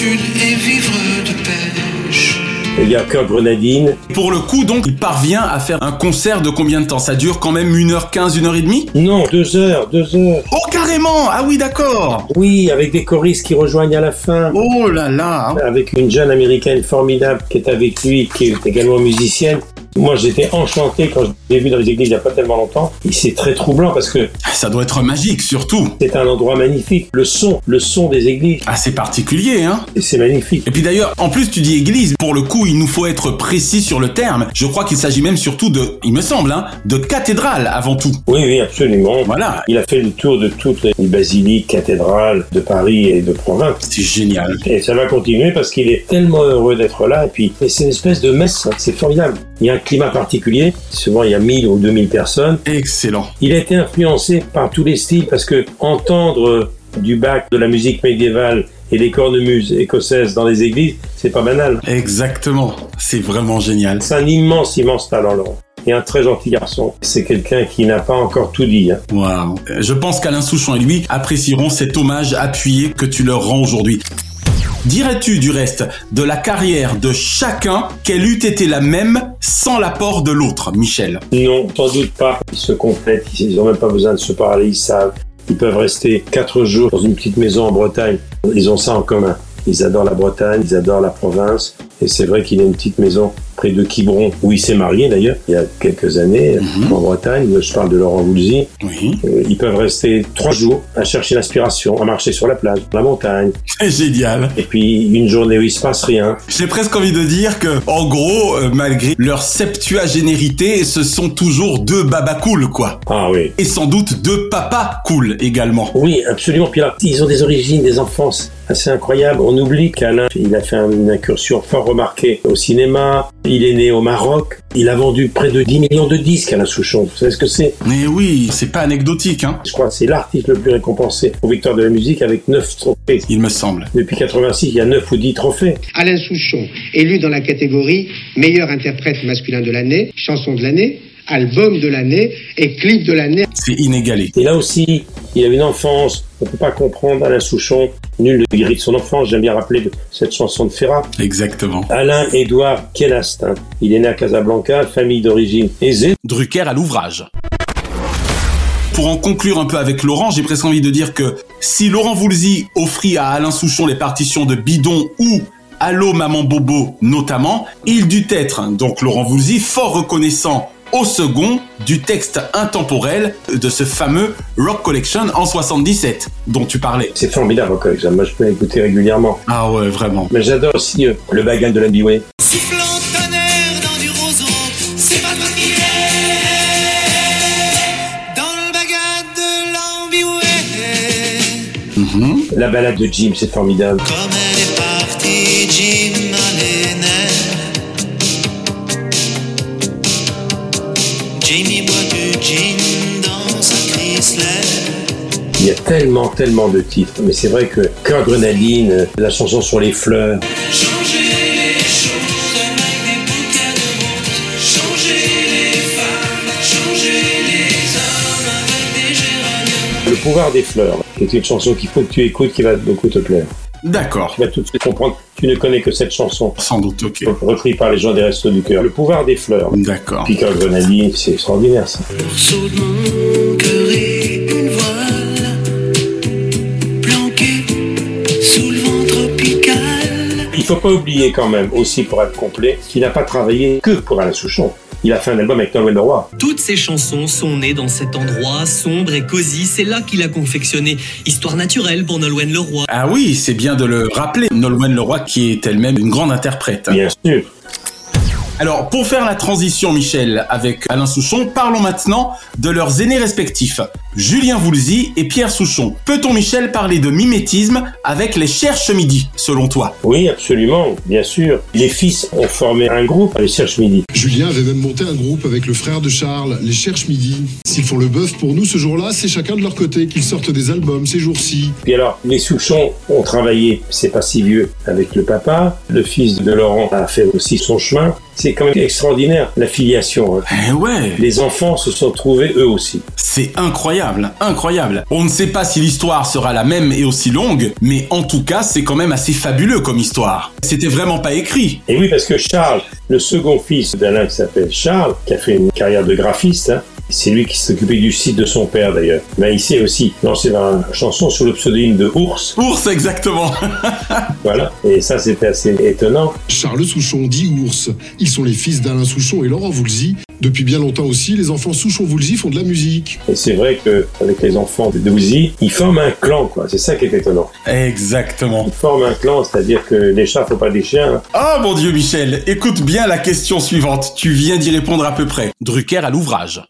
sud et vivre de pêche Il y a Cœur Grenadine. Pour le coup donc, il parvient à faire un concert de combien de temps? Ça dure quand même 1h15, 1h30 Non, deux heures, deux heures. Oh carrément Ah oui d'accord Oui, avec des choristes qui rejoignent à la fin. Oh là là Avec une jeune américaine formidable qui est avec lui, qui est également musicienne. Moi, j'étais enchanté quand je l'ai vu dans les églises il n'y a pas tellement longtemps. Et c'est très troublant parce que Ça doit être magique, surtout. c'est un endroit magnifique. Le son, le son des églises, Assez particulier, hein et c'est magnifique. Et puis d'ailleurs, en plus tu dis église, pour le coup il nous faut être précis sur le terme. Je crois qu'il s'agit même surtout de, il me semble, hein, de cathédrale avant tout. Oui, oui, absolument. Voilà, Il a fait le tour de toutes les basiliques, cathédrales de Paris et de province. c'est génial. Et ça va continuer parce qu'il est tellement heureux d'être là. Et puis, et c'est une espèce de messe, hein, c'est formidable. Il y a un climat particulier. Souvent, il y a 1000 ou 2000 personnes. Excellent. Il a été influencé par tous les styles parce que entendre euh, du bac, de la musique médiévale et des cornemuses écossaises dans les églises, c'est pas banal. Exactement. C'est vraiment génial. C'est un immense, immense talent, Laurent. Et un très gentil garçon. C'est quelqu'un qui n'a pas encore tout dit. hein. Waouh. Je pense qu'Alain Souchon et lui apprécieront cet hommage appuyé que tu leur rends aujourd'hui. Dirais-tu du reste de la carrière de chacun qu'elle eût été la même sans l'apport de l'autre, Michel? Non, sans doute pas. Ils se complètent, ils n'ont même pas besoin de se parler, ils savent. Ils peuvent rester quatre jours dans une petite maison en Bretagne. Ils ont ça en commun. Ils adorent la Bretagne, ils adorent la province. Et c'est vrai qu'il a une petite maison près de Quiberon, où il s'est marié d'ailleurs, il y a quelques années, en Bretagne. Je parle de Laurent Voulzy. Oui. Euh, Ils peuvent rester trois jours à chercher l'inspiration, à marcher sur la plage, la montagne. C'est génial. Et puis une journée où il se passe rien. J'ai presque envie de dire que, en gros, euh, malgré leur septuagénérité, ce sont toujours deux babas cool, quoi. Ah oui. Et sans doute deux papas cool également. Oui, absolument. Puis là, ils ont des origines, des enfances assez incroyables. On oublie qu'Alain, il a fait une incursion fort remarquée au cinéma. Il est né au Maroc. Il a vendu près de 10 millions de disques, Alain Souchon. Vous savez ce que c'est? Mais oui, c'est pas anecdotique, hein. Je crois que c'est l'artiste le plus récompensé aux victoires de la musique avec 9 trophées. Il me semble. Depuis 86, il y a 9 ou 10 trophées. Alain Souchon, élu dans la catégorie meilleur interprète masculin de l'année, chanson de l'année, album de l'année et clip de l'année. C'est inégalé. Et là aussi, il a une enfance. On ne peut pas comprendre Alain Souchon. Nul ne guérit de son enfance. J'aime bien rappeler cette chanson de Ferrat. Exactement. Alain Édouard Kelast. Il est né à Casablanca, famille d'origine aisée. Drucker à l'ouvrage. Pour en conclure un peu avec Laurent, j'ai presque envie de dire que si Laurent Voulzy offrit à Alain Souchon les partitions de Bidon ou Allô Maman Bobo notamment, il dut être, donc Laurent Voulzy, fort reconnaissant au second du texte intemporel de ce fameux Rock Collection en 77 dont tu parlais. C'est formidable, Rock Collection. Moi, je peux l'écouter régulièrement. Ah ouais, vraiment. Mais j'adore aussi euh, le bagan de la Biway. Sifflant tonnerre dans du roseau, c'est pas toi qui es dans le bagage de l'ambiway. La balade de Jim, c'est formidable. Comme elle est partie, Jim allait Jamie boit du gin dans sa Chrysler. Il y a tellement, tellement de titres. Mais c'est vrai que Cœur Grenadine, la chanson sur les fleurs, Changer les choses avec des bouquets de roses. Changer les femmes, changer les hommes avec des géraniums. Le pouvoir des fleurs, qui est une chanson qu'il faut que tu écoutes, qui va beaucoup te plaire. D'accord. Tu vas tout de suite comprendre. Tu ne connais que cette chanson. Sans doute, ok. Repris par les gens des Restos du Cœur. Le pouvoir des fleurs. D'accord. Puis Cœur Grenadine, c'est extraordinaire ça. Il faut pas oublier quand même, aussi pour être complet, qu'il n'a pas travaillé que pour Alain Souchon. Il a fait un album avec Nolwenn Leroy. Toutes ces chansons sont nées dans cet endroit sombre et cosy. C'est là qu'il a confectionné Histoire naturelle pour Nolwenn Leroy. Ah oui, c'est bien de le rappeler. Nolwenn Leroy qui est elle-même une grande interprète. Bien sûr. Alors, pour faire la transition, Michel, avec Alain Souchon, parlons maintenant de leurs aînés respectifs, Julien Voulzy et Pierre Souchon. Peut-on, Michel, parler de mimétisme avec les Cherches Midi, selon toi? Oui, absolument, bien sûr. Les fils ont formé un groupe, les Cherche Midi. Julien avait même monté un groupe avec le frère de Charles, les Cherche Midi. S'ils font le bœuf pour nous ce jour-là, c'est chacun de leur côté qu'ils sortent des albums ces jours-ci. Puis alors, les Souchons ont travaillé, c'est pas si vieux, avec le papa. Le fils de Laurent a fait aussi son chemin. C'est quand même extraordinaire, la filiation. hein. Eh ouais Les enfants se sont trouvés eux aussi. C'est incroyable, incroyable. On ne sait pas si l'histoire sera la même et aussi longue, mais en tout cas, c'est quand même assez fabuleux comme histoire. C'était vraiment pas écrit. Et oui, parce que Charles, le second fils d'Alain qui s'appelle Charles, qui a fait une carrière de graphiste, hein, C'est lui qui s'occupait du site de son père d'ailleurs. Mais il s'est aussi lancé dans la chanson sous le pseudonyme de Ours. Ours, exactement. voilà. Et ça, c'était assez étonnant. Charles Souchon dit Ours. Ils sont les fils d'Alain Souchon et Laurent Voulzy. Depuis bien longtemps aussi, les enfants Souchon-Voulzy font de la musique. Et c'est vrai qu'avec les enfants de Voulzy, ils forment un clan, quoi. C'est ça qui est étonnant. Exactement. Ils forment un clan, c'est-à-dire que les chats font pas des chiens. Oh mon dieu, Michel, écoute bien la question suivante. Tu viens d'y répondre à peu près. Drucker à l'ouvrage.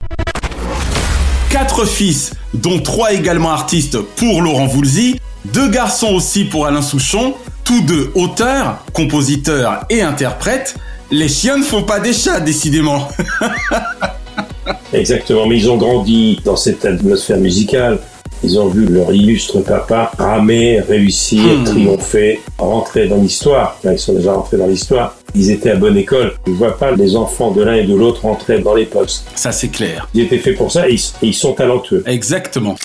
Quatre fils, dont trois également artistes pour Laurent Voulzy, deux garçons aussi pour Alain Souchon, tous deux auteurs, compositeurs et interprètes. Les chiens ne font pas des chats, décidément. Exactement, mais ils ont grandi dans cette atmosphère musicale. Ils ont vu leur illustre papa ramer, réussir, Hmm. triompher, rentrer dans l'histoire. Ils sont déjà rentrés dans l'histoire. Ils étaient à bonne école. Je ne vois pas les enfants de l'un et de l'autre rentrer dans les postes. Ça, c'est clair. Ils étaient faits pour ça et ils, et ils sont talentueux. Exactement.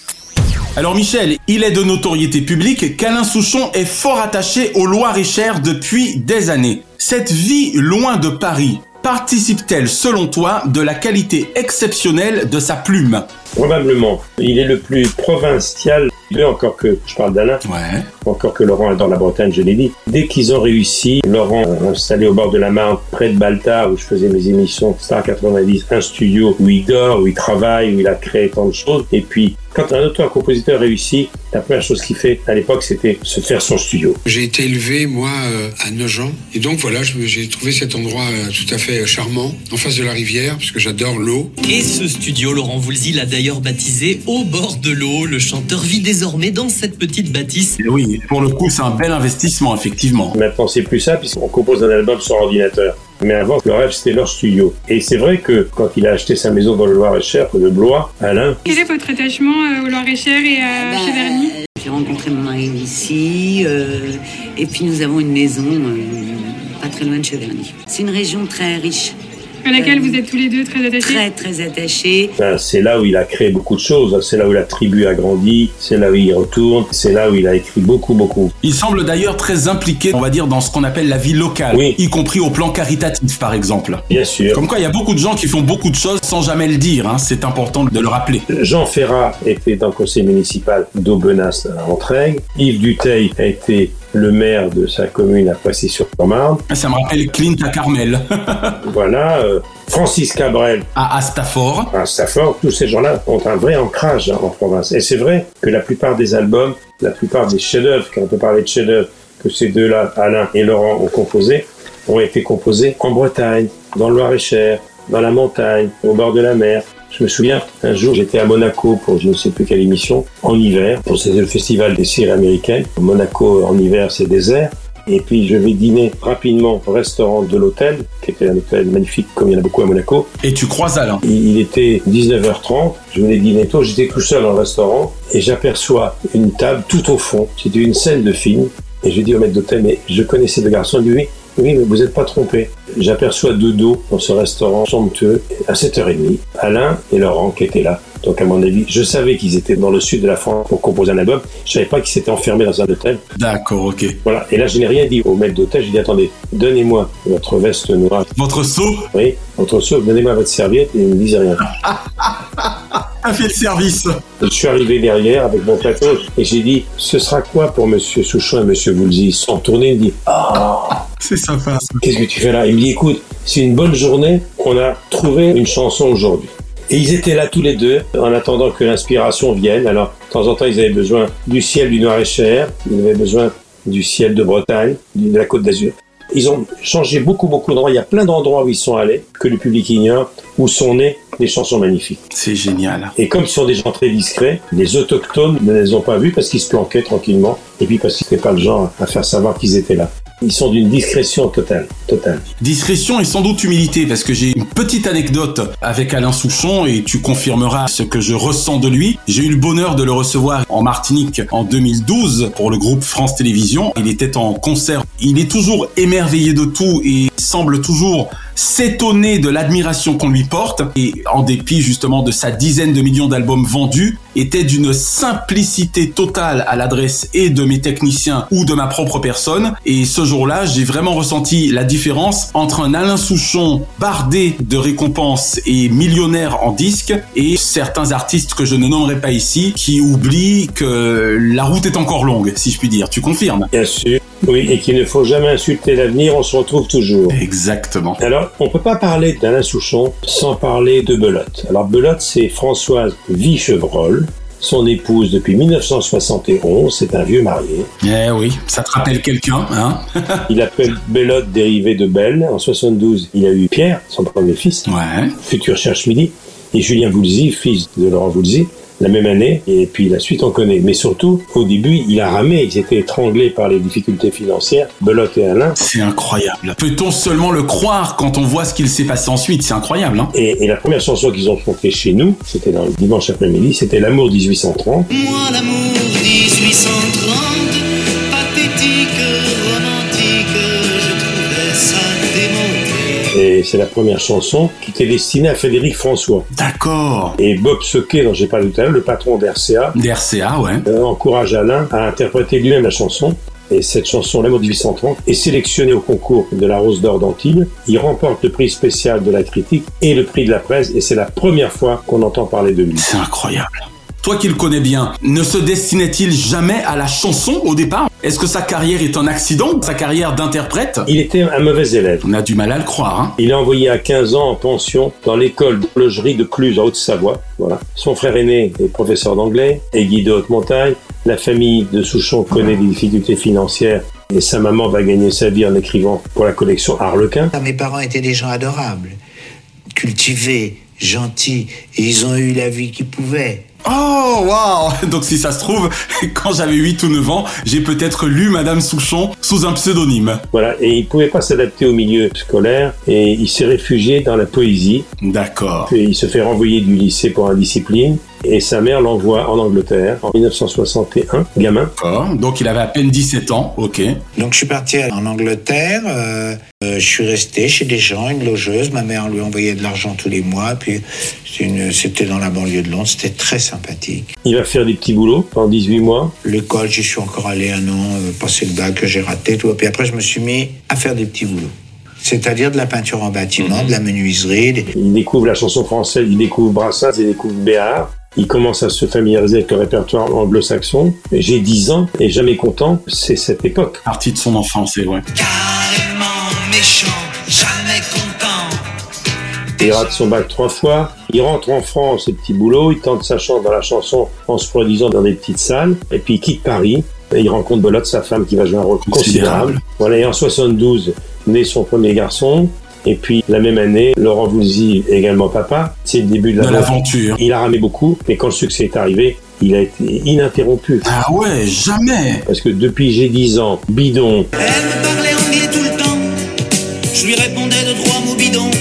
Alors Michel, il est de notoriété publique qu'Alain Souchon est fort attaché au Loir-et-Cher depuis des années. Cette vie loin de Paris participe-t-elle, selon toi, de la qualité exceptionnelle de sa plume? Probablement. Il est le plus provincial, encore que je parle d'Alain, Ouais. encore que Laurent est dans la Bretagne, je l'ai dit. Dès qu'ils ont réussi, Laurent a installé au bord de la Marne, près de Baltar, où je faisais mes émissions Star 90, un studio où il dort, où il travaille, où il a créé tant de choses. Et puis, quand un auteur-compositeur réussit, la première chose qu'il fait à l'époque, c'était se faire son studio. J'ai été élevé, moi, euh, à Nogent. Et donc, voilà, j'ai trouvé cet endroit euh, tout à fait charmant, en face de la rivière, puisque j'adore l'eau. Et ce studio, Laurent Voulzy l'a d'ailleurs baptisé Au bord de l'eau. Le chanteur vit désormais dans cette petite bâtisse. Et oui, pour le coup, c'est un bel investissement, effectivement. Maintenant, c'est plus ça, puisqu'on compose un album sur ordinateur. Mais avant, le rêve, c'était leur studio. Et c'est vrai que quand il a acheté sa maison dans le Loir-et-Cher, près de Blois, Alain, Quel est votre attachement euh, au Loir-et-Cher et à Cheverny J'ai rencontré mon mari ici, euh, et puis nous avons une maison euh, pas très loin de Cheverny. C'est une région très riche. À laquelle Euh, vous êtes tous les deux très attachés Très, très attachée. Ben, c'est là où il a créé beaucoup de choses. C'est là où la tribu a grandi. C'est là où il retourne. C'est là où il a écrit beaucoup, beaucoup. Il semble d'ailleurs très impliqué, on va dire, dans ce qu'on appelle la vie locale, y compris au plan caritatif, par exemple. Bien sûr. Comme quoi, il y a beaucoup de gens qui font beaucoup de choses sans jamais le dire. hein. C'est important de le rappeler. Jean Ferrat était dans le conseil municipal d'Aubenas à Entraigues. Yves Duteil a été le maire de sa commune à Poissy-sur-Marne. Ça me rappelle Clint à Carmel. voilà. euh, Francis Cabrel. À, Stafford. À Stafford. Tous ces gens-là ont un vrai ancrage hein, en province. Et c'est vrai que la plupart des albums, la plupart des chefs-d'œuvre, quand on peut parler de chefs-d'œuvre, que ces deux-là, Alain et Laurent, ont composé, ont été composés en Bretagne, dans le Loir-et-Cher, dans la montagne, au bord de la mer. Je me souviens, un jour, j'étais à Monaco pour je ne sais plus quelle émission, en hiver. C'était le festival des séries américaines. Monaco, en hiver, c'est désert. Et puis, je vais dîner rapidement au restaurant de l'hôtel, qui était un hôtel magnifique, comme il y en a beaucoup à Monaco. Et tu croises Alain. Il, il était 19h30. Je venais dîner tôt. J'étais tout seul dans le restaurant. Et j'aperçois une table tout au fond. C'était une scène de film. Et je dis au maître d'hôtel, mais je connaissais le garçon. Dit, oui, mais vous n'êtes pas trompé. J'aperçois deux dos dans ce restaurant somptueux à 7h30. Alain et Laurent qui étaient là. Donc, à mon avis, je savais qu'ils étaient dans le sud de la France pour composer un album. Je savais pas qu'ils s'étaient enfermés dans un hôtel. D'accord, ok. Voilà. Et là, je n'ai rien dit au maître d'hôtel. Je lui ai dit, attendez, donnez-moi votre veste noire. Votre seau? Oui, votre seau. Donnez-moi votre serviette. Et il ne me disait rien. A fait le service. Je suis arrivé derrière avec mon plateau et j'ai dit, ce sera quoi pour Monsieur Souchon et Monsieur Voulzy Ils sont tournés, il me dit, ah, c'est sympa. Qu'est-ce que tu fais là Il me dit, écoute, c'est une bonne journée, on a trouvé une chanson aujourd'hui. Et ils étaient là tous les deux, en attendant que l'inspiration vienne. Alors, de temps en temps, ils avaient besoin du ciel du Noir-et-Cher, ils avaient besoin du ciel de Bretagne, de la Côte d'Azur. Ils ont changé beaucoup, beaucoup d'endroits. Il y a plein d'endroits où ils sont allés, que le public ignore, où sont nées des chansons magnifiques. C'est génial. Et comme ce sont des gens très discrets, les autochtones ne les ont pas vus parce qu'ils se planquaient tranquillement, et puis parce qu'ils n'étaient pas le genre à faire savoir qu'ils étaient là. Ils sont d'une discrétion totale. Discrétion et sans doute humilité, parce que j'ai une petite anecdote avec Alain Souchon et tu confirmeras ce que je ressens de lui. J'ai eu le bonheur de le recevoir en Martinique en 2012 pour le groupe France Télévisions. Il était en concert. Il est toujours émerveillé de tout et semble toujours s'étonner de l'admiration qu'on lui porte et en dépit justement de sa dizaine de millions d'albums vendus était d'une simplicité totale à l'adresse et de mes techniciens ou de ma propre personne et ce jour-là j'ai vraiment ressenti la différence entre un Alain Souchon bardé de récompenses et millionnaire en disques et certains artistes que je ne nommerai pas ici qui oublient que la route est encore longue, si je puis dire. Tu confirmes? Bien sûr. Oui, et qu'il ne faut jamais insulter l'avenir, on se retrouve toujours. Exactement. Alors, on peut pas parler d'Alain Souchon sans parler de Belote. Alors, Belote, c'est Françoise Vichevreul, son épouse depuis 1971, c'est un vieux marié. Eh oui, ça te rappelle quelqu'un, hein? Il appelle Belote dérivé de Belle. En 72, il a eu Pierre, son premier fils, Ouais. futur cherche midi, et Julien Voulzy, fils de Laurent Voulzy, la même année, et puis la suite on connaît. Mais surtout, au début, il a ramé, il s'était étranglé par les difficultés financières, Belote et Alain. C'est incroyable. Peut-on seulement le croire quand on voit ce qu'il s'est passé ensuite? C'est incroyable, hein Et, et la première chanson qu'ils ont chantée chez nous, c'était dans le dimanche après-midi, c'était L'amour 1830. Moi l'amour 1830, Et c'est la première chanson qui était destinée à Frédéric François. D'accord. Et Bob Soquet, dont j'ai parlé tout à l'heure, le patron d'RCA, DRCA, ouais. euh, encourage Alain à interpréter lui-même la chanson. Et cette chanson, L'amour 1830, est sélectionnée au concours de la Rose d'Or d'Antibes. Il remporte le prix spécial de la critique et le prix de la presse. Et c'est la première fois qu'on entend parler de lui. C'est incroyable. Toi qui le connais bien, ne se destinait-il jamais à la chanson au départ? Est-ce que sa carrière est un accident Sa carrière d'interprète? Il était un mauvais élève. On a du mal à le croire, hein Il est envoyé à 15 ans en pension dans l'école d'horlogerie de Cluse, en Haute-Savoie. Voilà. Son frère aîné est professeur d'anglais et guide de haute montagne. La famille de Souchon connaît des difficultés financières et sa maman va gagner sa vie en écrivant pour la collection Harlequin. Mes parents étaient des gens adorables, cultivés, gentils, et ils ont eu la vie qu'ils pouvaient. Oh, waouh Donc si ça se trouve, quand j'avais 8 ou 9 ans, j'ai peut-être lu Madame Souchon sous un pseudonyme. Voilà, et il pouvait pas s'adapter au milieu scolaire et il s'est réfugié dans la poésie. D'accord. Et il se fait renvoyer du lycée pour indiscipline et sa mère l'envoie en Angleterre en 1961, gamin. D'accord. Donc il avait à peine 17 ans, ok. Donc je suis parti en Angleterre, euh, euh, je suis resté chez des gens, une logeuse, ma mère lui envoyait de l'argent tous les mois, puis une- c'était dans la banlieue de Londres, c'était très sympathique. Il va faire des petits boulots pendant 18 mois. L'école, j'y suis encore allé un an, euh, passer le bac que j'ai raté, tout. Puis après, je me suis mis à faire des petits boulots. C'est-à-dire de la peinture en bâtiment, de la menuiserie. des- Il découvre la chanson française, il découvre Brassens, il découvre Béard. Il commence à se familiariser avec le répertoire anglo-saxon. J'ai 10 ans et jamais content, c'est cette époque. Partie de son enfance, c'est vrai. Carrément méchant, jamais content. Il rate son bac trois fois. Il rentre en France, ses petits boulots. Il tente sa chance dans la chanson en se produisant dans des petites salles. Et puis il quitte Paris. Et il rencontre Belote, sa femme, qui va jouer un rôle considérable. Voilà, et en 72, naît son premier garçon. Et puis, la même année, Laurent Voulzy, également papa. C'est le début de l'aventure. Il a ramé beaucoup, mais quand le succès est arrivé, il a été ininterrompu. Ah ouais, jamais Parce que depuis j'ai 10 ans, bidon, Elle me parlait anglais tout le temps. Je lui répondais de trois mots bidons.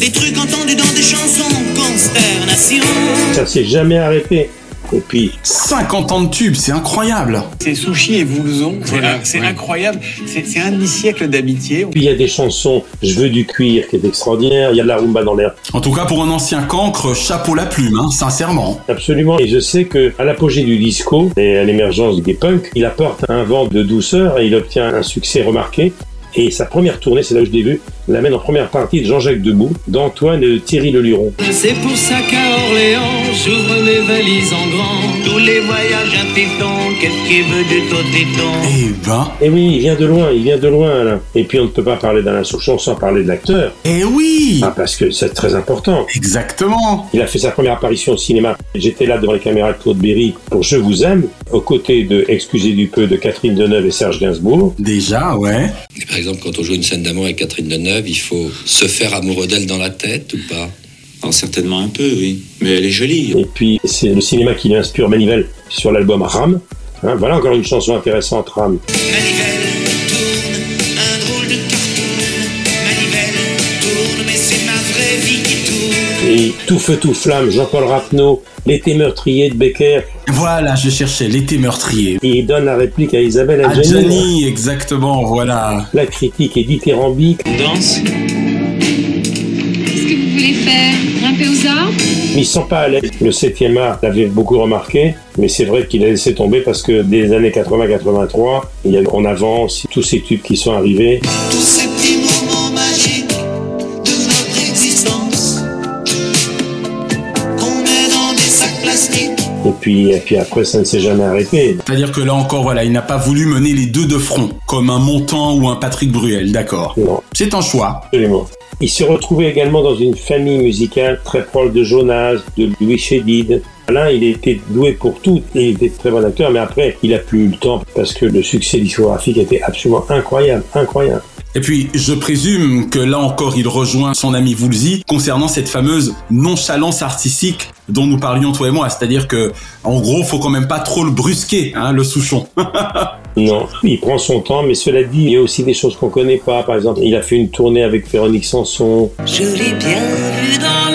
Des trucs entendus dans des chansons, consternation. ça s'est jamais arrêté. Et puis, 50 ans de tube, c'est incroyable C'est Sushi et Voulzon, c'est c'est incroyable, c'est c'est un demi-siècle d'amitié. puis il y a des chansons, Je veux du cuir, qui est extraordinaire. Il y a de la rumba dans l'air. En tout cas, pour un ancien cancre, chapeau la plume, hein, sincèrement. Absolument. Et je sais que à l'apogée du disco et à l'émergence des punks, il apporte un vent de douceur et il obtient un succès remarqué. Et sa première tournée, c'est là où je l'ai vu, l'amène en première partie de Jean-Jacques Debout, d'Antoine et de Thierry Leluron. C'est pour ça qu'à Orléans, j'ouvre mes valises en grand. Tous les voyages téton, qu'est-ce qu'il veut du taux téton Eh ben... Et oui, il vient de loin, il vient de loin, Alain. Et puis on ne peut pas parler d'Alain Souchon sans parler de l'acteur. Eh oui Ah, parce que c'est très important. Exactement Il a fait sa première apparition au cinéma. J'étais là devant les caméras de Claude Berry pour Je vous aime, aux côtés de Excusez du peu de Catherine Deneuve et Serge Gainsbourg. Déjà, ouais. Et par exemple, quand on joue une scène d'amour avec Catherine Deneuve, il faut se faire amoureux d'elle dans la tête ou pas? Certainement un peu, oui. Mais elle est jolie. Et puis c'est le cinéma qui l'inspire Manivelle sur l'album Ram. Hein, voilà encore une chanson intéressante, Ram. Un drôle de cartoon. Manivelle tourne, mais c'est ma vraie vie qui tourne. Et Tout feu, tout flamme, Jean-Paul Rapneau, L'été meurtrier de Becker. Voilà, je cherchais l'été meurtrier. Et il donne la réplique à Isabelle À Adjani. Johnny, exactement, voilà. La critique est dithyrambique. Danse Qu'est-ce que vous voulez faire? Mais ils sont pas à l'aise. Le 7e art l'avait beaucoup remarqué, mais c'est vrai qu'il a laissé tomber parce que des années 80-83, il y a eu en avance tous ces tubes qui sont arrivés. Tous ces petits moments magiques de notre existence, qu'on met dans des sacs plastiques. Et puis, et puis après, ça ne s'est jamais arrêté. C'est-à-dire que là encore, voilà, il n'a pas voulu mener les deux de front, comme un Montant ou un Patrick Bruel, d'accord Non. C'est un choix. Il s'est retrouvé également dans une famille musicale très proche de Jonas, de Louis Chédid. Alain, il était doué pour tout et il était très bon acteur, mais après, il a plus eu le temps parce que le succès discographique était absolument incroyable, incroyable. Et puis, je présume que là encore, il rejoint son ami Woolsey concernant cette fameuse nonchalance artistique dont nous parlions toi et moi. C'est-à-dire que, en gros, faut quand même pas trop le brusquer, hein, le Souchon. Non, il prend son temps, mais cela dit, il y a aussi des choses qu'on connaît pas. Par exemple, il a fait une tournée avec Véronique Sanson. Je l'ai bien vu dans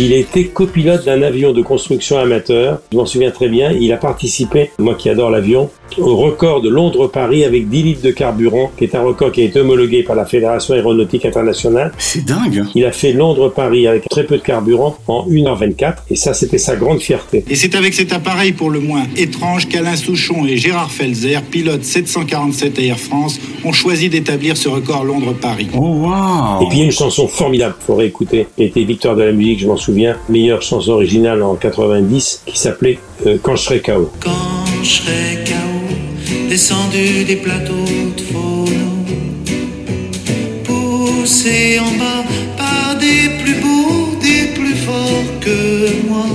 Il été copilote d'un avion de construction amateur. Je m'en souviens très bien. Il a participé, moi qui adore l'avion, au record de Londres-Paris avec 10 litres de carburant, qui est un record qui a été homologué par la Fédération aéronautique internationale. C'est dingue. Il a fait Londres-Paris avec très peu de carburant en 1h24. Et ça, c'était sa grande fierté. Et c'est avec cet appareil pour le moins étrange qu'Alain Souchon et Gérard Felzer, pilotes 747 Air France, ont choisi d'établir ce record Londres-Paris. Oh, wow. Et puis il y a une chanson formidable, faut réécouter, qui a été victoire de la musique, je m'en souviens, meilleure chanson originale en 90, qui s'appelait euh, Quand je serai KO. Quand je serai KO, descendu des plateaux de phono, poussé en bas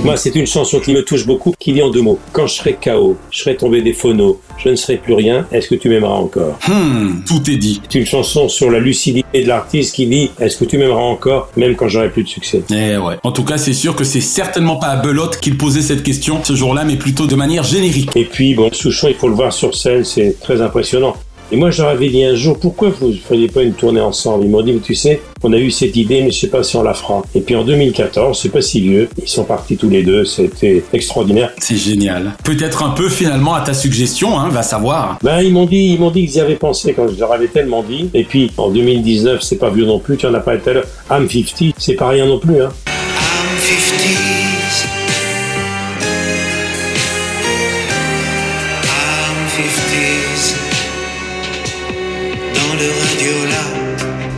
moi. C'est une chanson qui me touche beaucoup, qui dit en deux mots. Quand je serai KO, je serai tombé des phonos, je ne serai plus rien, est-ce que tu m'aimeras encore? Hmm, tout est dit. C'est une chanson sur la lucidité de l'artiste qui dit Est-ce que tu m'aimeras encore, même quand j'aurai plus de succès? Eh ouais. En tout cas, c'est sûr que c'est certainement pas à Belote qu'il posait cette question ce jour-là, mais plutôt de manière générique. Et puis, bon, Souchon, il faut le voir sur scène, c'est très impressionnant. Et moi, je leur avais dit un jour, pourquoi vous ne feriez pas une tournée ensemble? Ils m'ont dit, mais tu sais, on a eu cette idée, mais je sais pas si on la fera. Et puis en 2014, c'est pas si vieux, ils sont partis tous les deux, c'était extraordinaire. C'est génial. Peut-être un peu finalement à ta suggestion, hein, va savoir. Ben, ils m'ont dit, ils m'ont dit qu'ils y avaient pensé quand je leur avais tellement dit. Et puis, en 2019, c'est pas vieux non plus, tu en as parlé tout à l'heure. I'm 50, c'est pas rien non plus, hein. I'm 50s.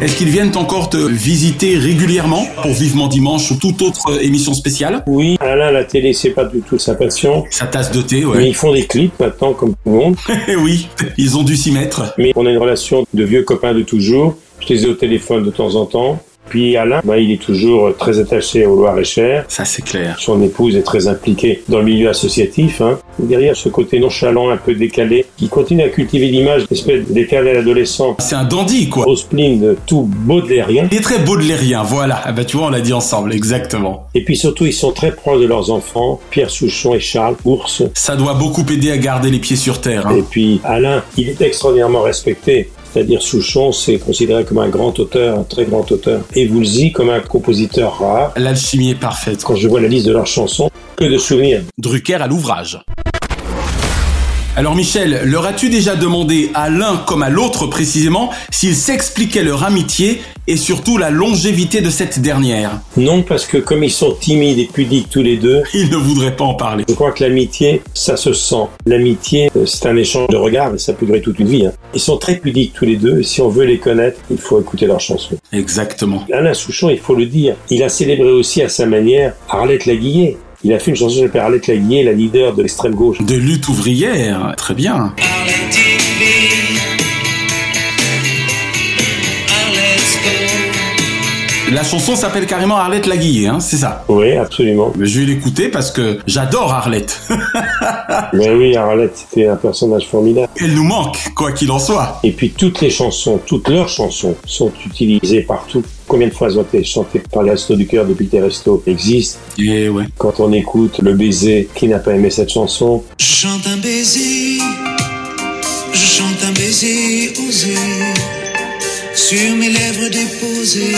Est-ce qu'ils viennent encore te visiter régulièrement pour Vivement Dimanche ou toute autre euh, émission spéciale? Oui, Alain, la télé, c'est pas du tout sa passion. Sa tasse de thé, Mais ouais. ils font des clips maintenant, comme tout le monde. oui, ils ont dû s'y mettre. Mais on a une relation de vieux copains de toujours. Je les ai au téléphone de temps en temps. Puis Alain, bah, il est toujours très attaché au Loir-et-Cher. Ça, c'est clair. Son épouse est très impliquée dans le milieu associatif. Hein. Derrière ce côté nonchalant, un peu décalé, qui continue à cultiver l'image d'espèce de décalé adolescent. C'est un dandy, quoi. Au spleen de tout baudelairien. Il est très baudelairien, voilà. Ah bah, tu vois, on l'a dit ensemble, exactement. Et puis surtout, ils sont très proches de leurs enfants, Pierre Souchon et Charles Ours. Ça doit beaucoup aider à garder les pieds sur terre. hein. Et puis Alain, il est extraordinairement respecté. C'est-à-dire Souchon, c'est considéré comme un grand auteur, un très grand auteur. Et Woolsey comme un compositeur rare. L'alchimie est parfaite. Quand je vois la liste de leurs chansons, que de souvenirs. Drucker à l'ouvrage. Alors Michel, leur as-tu déjà demandé à l'un comme à l'autre précisément s'ils s'expliquaient leur amitié et surtout la longévité de cette dernière Non, parce que comme ils sont timides et pudiques tous les deux, Ils ne voudraient pas en parler. je crois que l'amitié, ça se sent. L'amitié, euh, c'est un échange de regards et ça peut durer toute une vie. hein. Ils sont très pudiques tous les deux et si on veut les connaître, il faut écouter leurs chansons. Exactement. Alain Souchon, il faut le dire, il a célébré aussi à sa manière Arlette Laguillet. Il a fait une chanson qui s'appelle Arlette Laguillet, la leader de l'extrême gauche. De lutte ouvrière, très bien. La chanson s'appelle carrément Arlette Laguillet, hein, c'est ça Oui, absolument. Mais je vais l'écouter parce que j'adore Arlette. Mais oui, Arlette, c'était un personnage formidable. Elle nous manque, quoi qu'il en soit. Et puis toutes les chansons, toutes leurs chansons sont utilisées partout. Combien de fois elles ont été chantées par les Restos du Cœur depuis que les Restos existent? Et ouais. Quand on écoute Le Baiser, qui n'a pas aimé cette chanson? Je chante un baiser. Je chante un baiser osé. Sur mes lèvres déposées.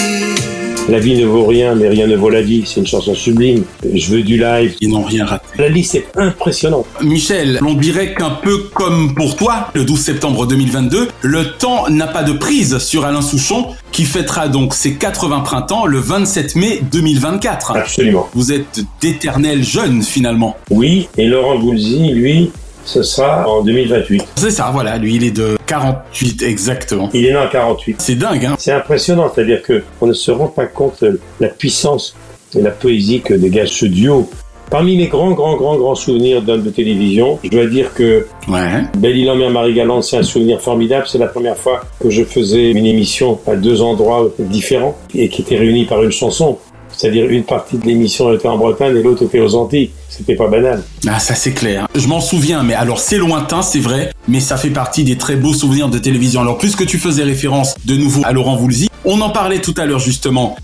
La vie ne vaut rien, mais rien ne vaut la vie. C'est une chanson sublime. Je veux du live. Ils n'ont rien raté. La liste est impressionnante. Michel, on dirait qu'un peu comme pour toi, le 12 septembre 2022, le temps n'a pas de prise sur Alain Souchon, qui fêtera donc ses 80 printemps le 27 mai 2024. Absolument. Vous êtes d'éternels jeunes finalement. Oui, et Laurent Boulzy, lui, ce sera en 2028. C'est ça, voilà, lui il est de 48 exactement. Il est né en 48. C'est dingue, hein C'est impressionnant, c'est-à-dire que on ne se rend pas compte de la puissance et la poésie que dégage ce duo. Parmi mes grands, grands, grands, grands souvenirs d'homme de télévision, je dois dire que ouais. Belle-Île en mer Marie-Galante, c'est un souvenir formidable. C'est la première fois que je faisais une émission à deux endroits différents et qui était réunie par une chanson. C'est-à-dire une partie de l'émission était en Bretagne et l'autre était aux Antilles. C'était pas banal. Ah, ça c'est clair. Je m'en souviens, mais alors c'est lointain, c'est vrai, mais ça fait partie des très beaux souvenirs de télévision. Alors puisque tu faisais référence de nouveau à Laurent Voulzy, on en parlait tout à l'heure justement.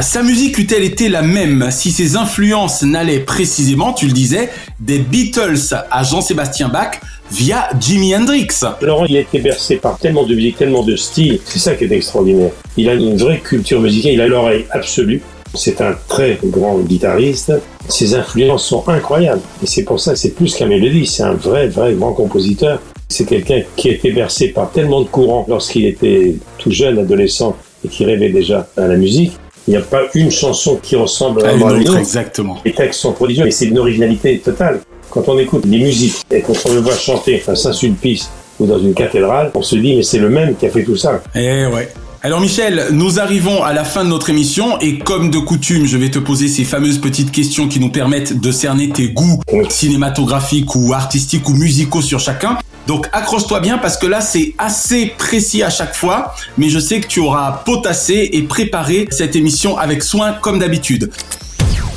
Sa musique eût-elle été la même si ses influences n'allaient précisément, tu le disais, des Beatles à Jean-Sébastien Bach via Jimi Hendrix? Laurent, il a été bercé par tellement de musique, tellement de styles. C'est ça qui est extraordinaire. Il a une vraie culture musicale, il a l'oreille absolue. C'est un très grand guitariste. Ses influences sont incroyables. Et c'est pour ça que c'est plus qu'un mélodie. C'est un vrai, vrai grand compositeur. C'est quelqu'un qui a été bercé par tellement de courants lorsqu'il était tout jeune, adolescent, et qui rêvait déjà à la musique. Il n'y a pas une chanson qui ressemble à une à autre. Exactement. Les textes sont prodigieux, mais c'est une originalité totale. Quand on écoute les musiques et quand on le voit chanter à Saint-Sulpice ou dans une cathédrale, on se dit mais c'est le même qui a fait tout ça. Eh ouais. Alors Michel, nous arrivons à la fin de notre émission et comme de coutume, je vais te poser ces fameuses petites questions qui nous permettent de cerner tes goûts cinématographiques ou artistiques ou musicaux sur chacun. Donc accroche-toi bien parce que là c'est assez précis à chaque fois, mais je sais que tu auras potassé et préparé cette émission avec soin comme d'habitude.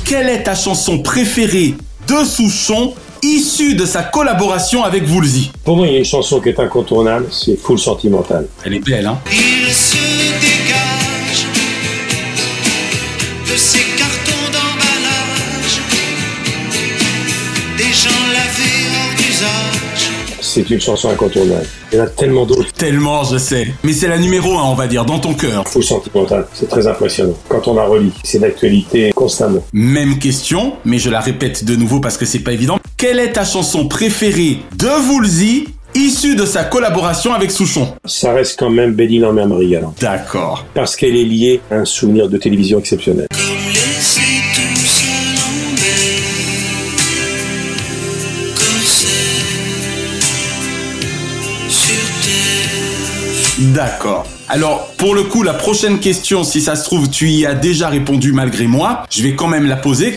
Quelle est ta chanson préférée de Souchon issue de sa collaboration avec Woolsey Pour moi, il y a une chanson qui est incontournable, c'est Full Sentimental. Elle est belle, hein Il se dégage C'est une chanson incontournable. Il y en a tellement d'autres. Tellement, je sais. Mais c'est la numéro un, on va dire, dans ton cœur. Full Sentimental, c'est très impressionnant. Quand on la relit, c'est d'actualité constamment. Même question, mais je la répète de nouveau parce que c'est pas évident. Quelle est ta chanson préférée de Woolsey issue de sa collaboration avec Souchon? Ça reste quand même Béline en mer. D'accord. Parce qu'elle est liée à un souvenir de télévision exceptionnel. D'accord. Alors, pour le coup, la prochaine question, si ça se trouve, tu y as déjà répondu malgré moi. Je vais quand même la poser.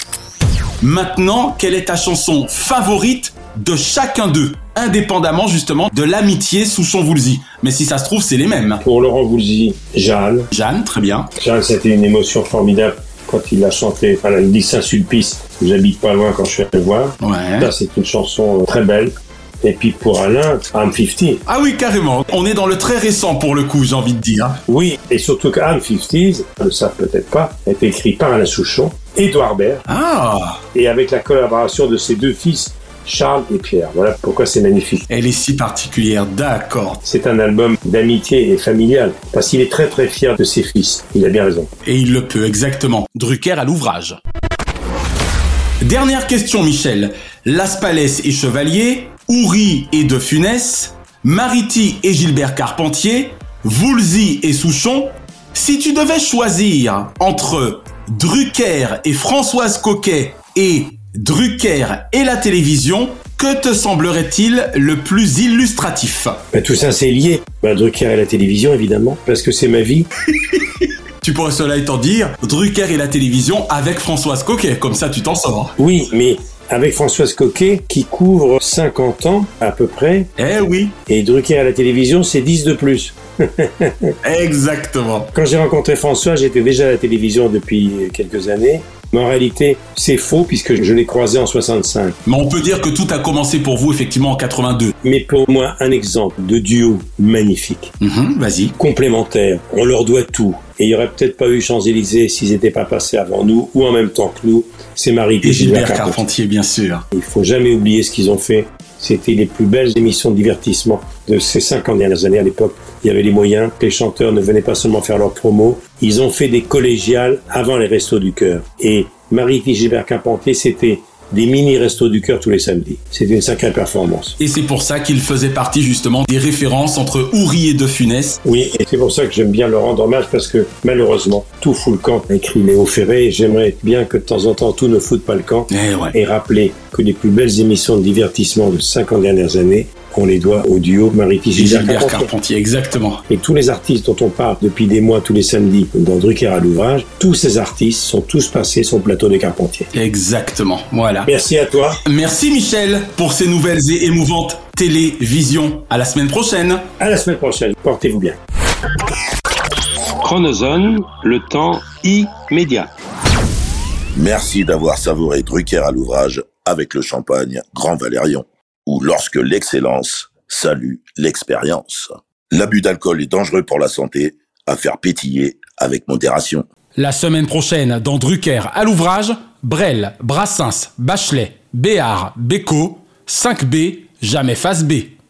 Maintenant, quelle est ta chanson favorite de chacun d'eux Indépendamment justement de l'amitié Souchon-Woolsey. Mais si ça se trouve, c'est les mêmes. Pour Laurent Woolsey, Jeanne. Jeanne, très bien. Jeanne, c'était une émotion formidable quand il a chanté à la dit Saint-Sulpice. J'habite pas loin quand je suis allé le voir. Ouais. Ça, c'est une chanson très belle. Et puis pour Alain, I'm 50. Ah oui, carrément. On est dans le très récent pour le coup, j'ai envie de dire. Oui, et surtout que I'm 50s, ne le savent peut-être pas, a été écrit par Alain Souchon, Édouard Baird, Ah et avec la collaboration de ses deux fils, Charles et Pierre. Voilà pourquoi c'est magnifique. Elle est si particulière, d'accord. C'est un album d'amitié et familial, parce qu'il est très très fier de ses fils. Il a bien raison. Et il le peut, exactement. Drucker à l'ouvrage. Dernière question, Michel. Las Palais et Chevalier, Houry et De Funès, Mariti et Gilbert Carpentier, Woolsey et Souchon. Si tu devais choisir entre Drucker et Françoise Coquet et Drucker et la télévision, que te semblerait-il le plus illustratif? Ben, tout ça, c'est lié. Ben, Drucker et la télévision, évidemment, parce que c'est ma vie. Tu pourrais cela étant dire Drucker et la télévision avec Françoise Coquet, comme ça tu t'en sors. Oui, mais avec Françoise Coquet, qui couvre 50 ans à peu près. Eh oui. Et Drucker à la télévision, c'est 10 de plus. Exactement. Quand j'ai rencontré François, j'étais déjà à la télévision depuis quelques années. Mais en réalité, c'est faux puisque je l'ai croisé en 65. Mais on peut dire que tout a commencé pour vous effectivement en 82. Mais pour moi, un exemple de duo magnifique. Mhm, Vas-y. Complémentaire. On leur doit tout. Et il n'y aurait peut-être pas eu Champs-Élysées s'ils n'étaient pas passés avant nous ou en même temps que nous. C'est Marie Et Gilbert Carpentier, bien sûr. Il faut jamais oublier ce qu'ils ont fait. C'était les plus belles émissions de divertissement de ces 50 dernières années à l'époque. Il y avait les moyens. Les chanteurs ne venaient pas seulement faire leur promo. Ils ont fait des collégiales avant les Restos du Cœur. Et Marie et Gilbert Carpentier, c'était des mini restos du cœur tous les samedis. C'était une sacrée performance. Et c'est pour ça qu'il faisait partie justement des références entre Houry et De Funès. Oui, et c'est pour ça que j'aime bien leur rendre hommage parce que malheureusement, tout fout le camp, a écrit Léo Ferré. et J'aimerais bien que de temps en temps tout ne foute pas le camp Eh ouais. et rappeler que les plus belles émissions de divertissement de 50 dernières années, on les doit au duo Maritis Et Gilbert Carpentier, exactement. Et tous les artistes dont on parle depuis des mois, tous les samedis, dans Drucker à l'ouvrage, tous ces artistes sont tous passés sur le plateau de Carpentier. Exactement, voilà. Merci à toi. Merci Michel pour ces nouvelles et émouvantes télévisions. À la semaine prochaine. À la semaine prochaine. Portez-vous bien. Chronozone, le temps immédiat. Merci d'avoir savouré Drucker à l'ouvrage avec le champagne Grand Valérion, ou lorsque l'excellence salue l'expérience. L'abus d'alcool est dangereux pour la santé, à faire pétiller avec modération. La semaine prochaine, dans Drucker à l'ouvrage, Brel, Brassens, Bachelet, Béard, Béco, 5B, jamais face B.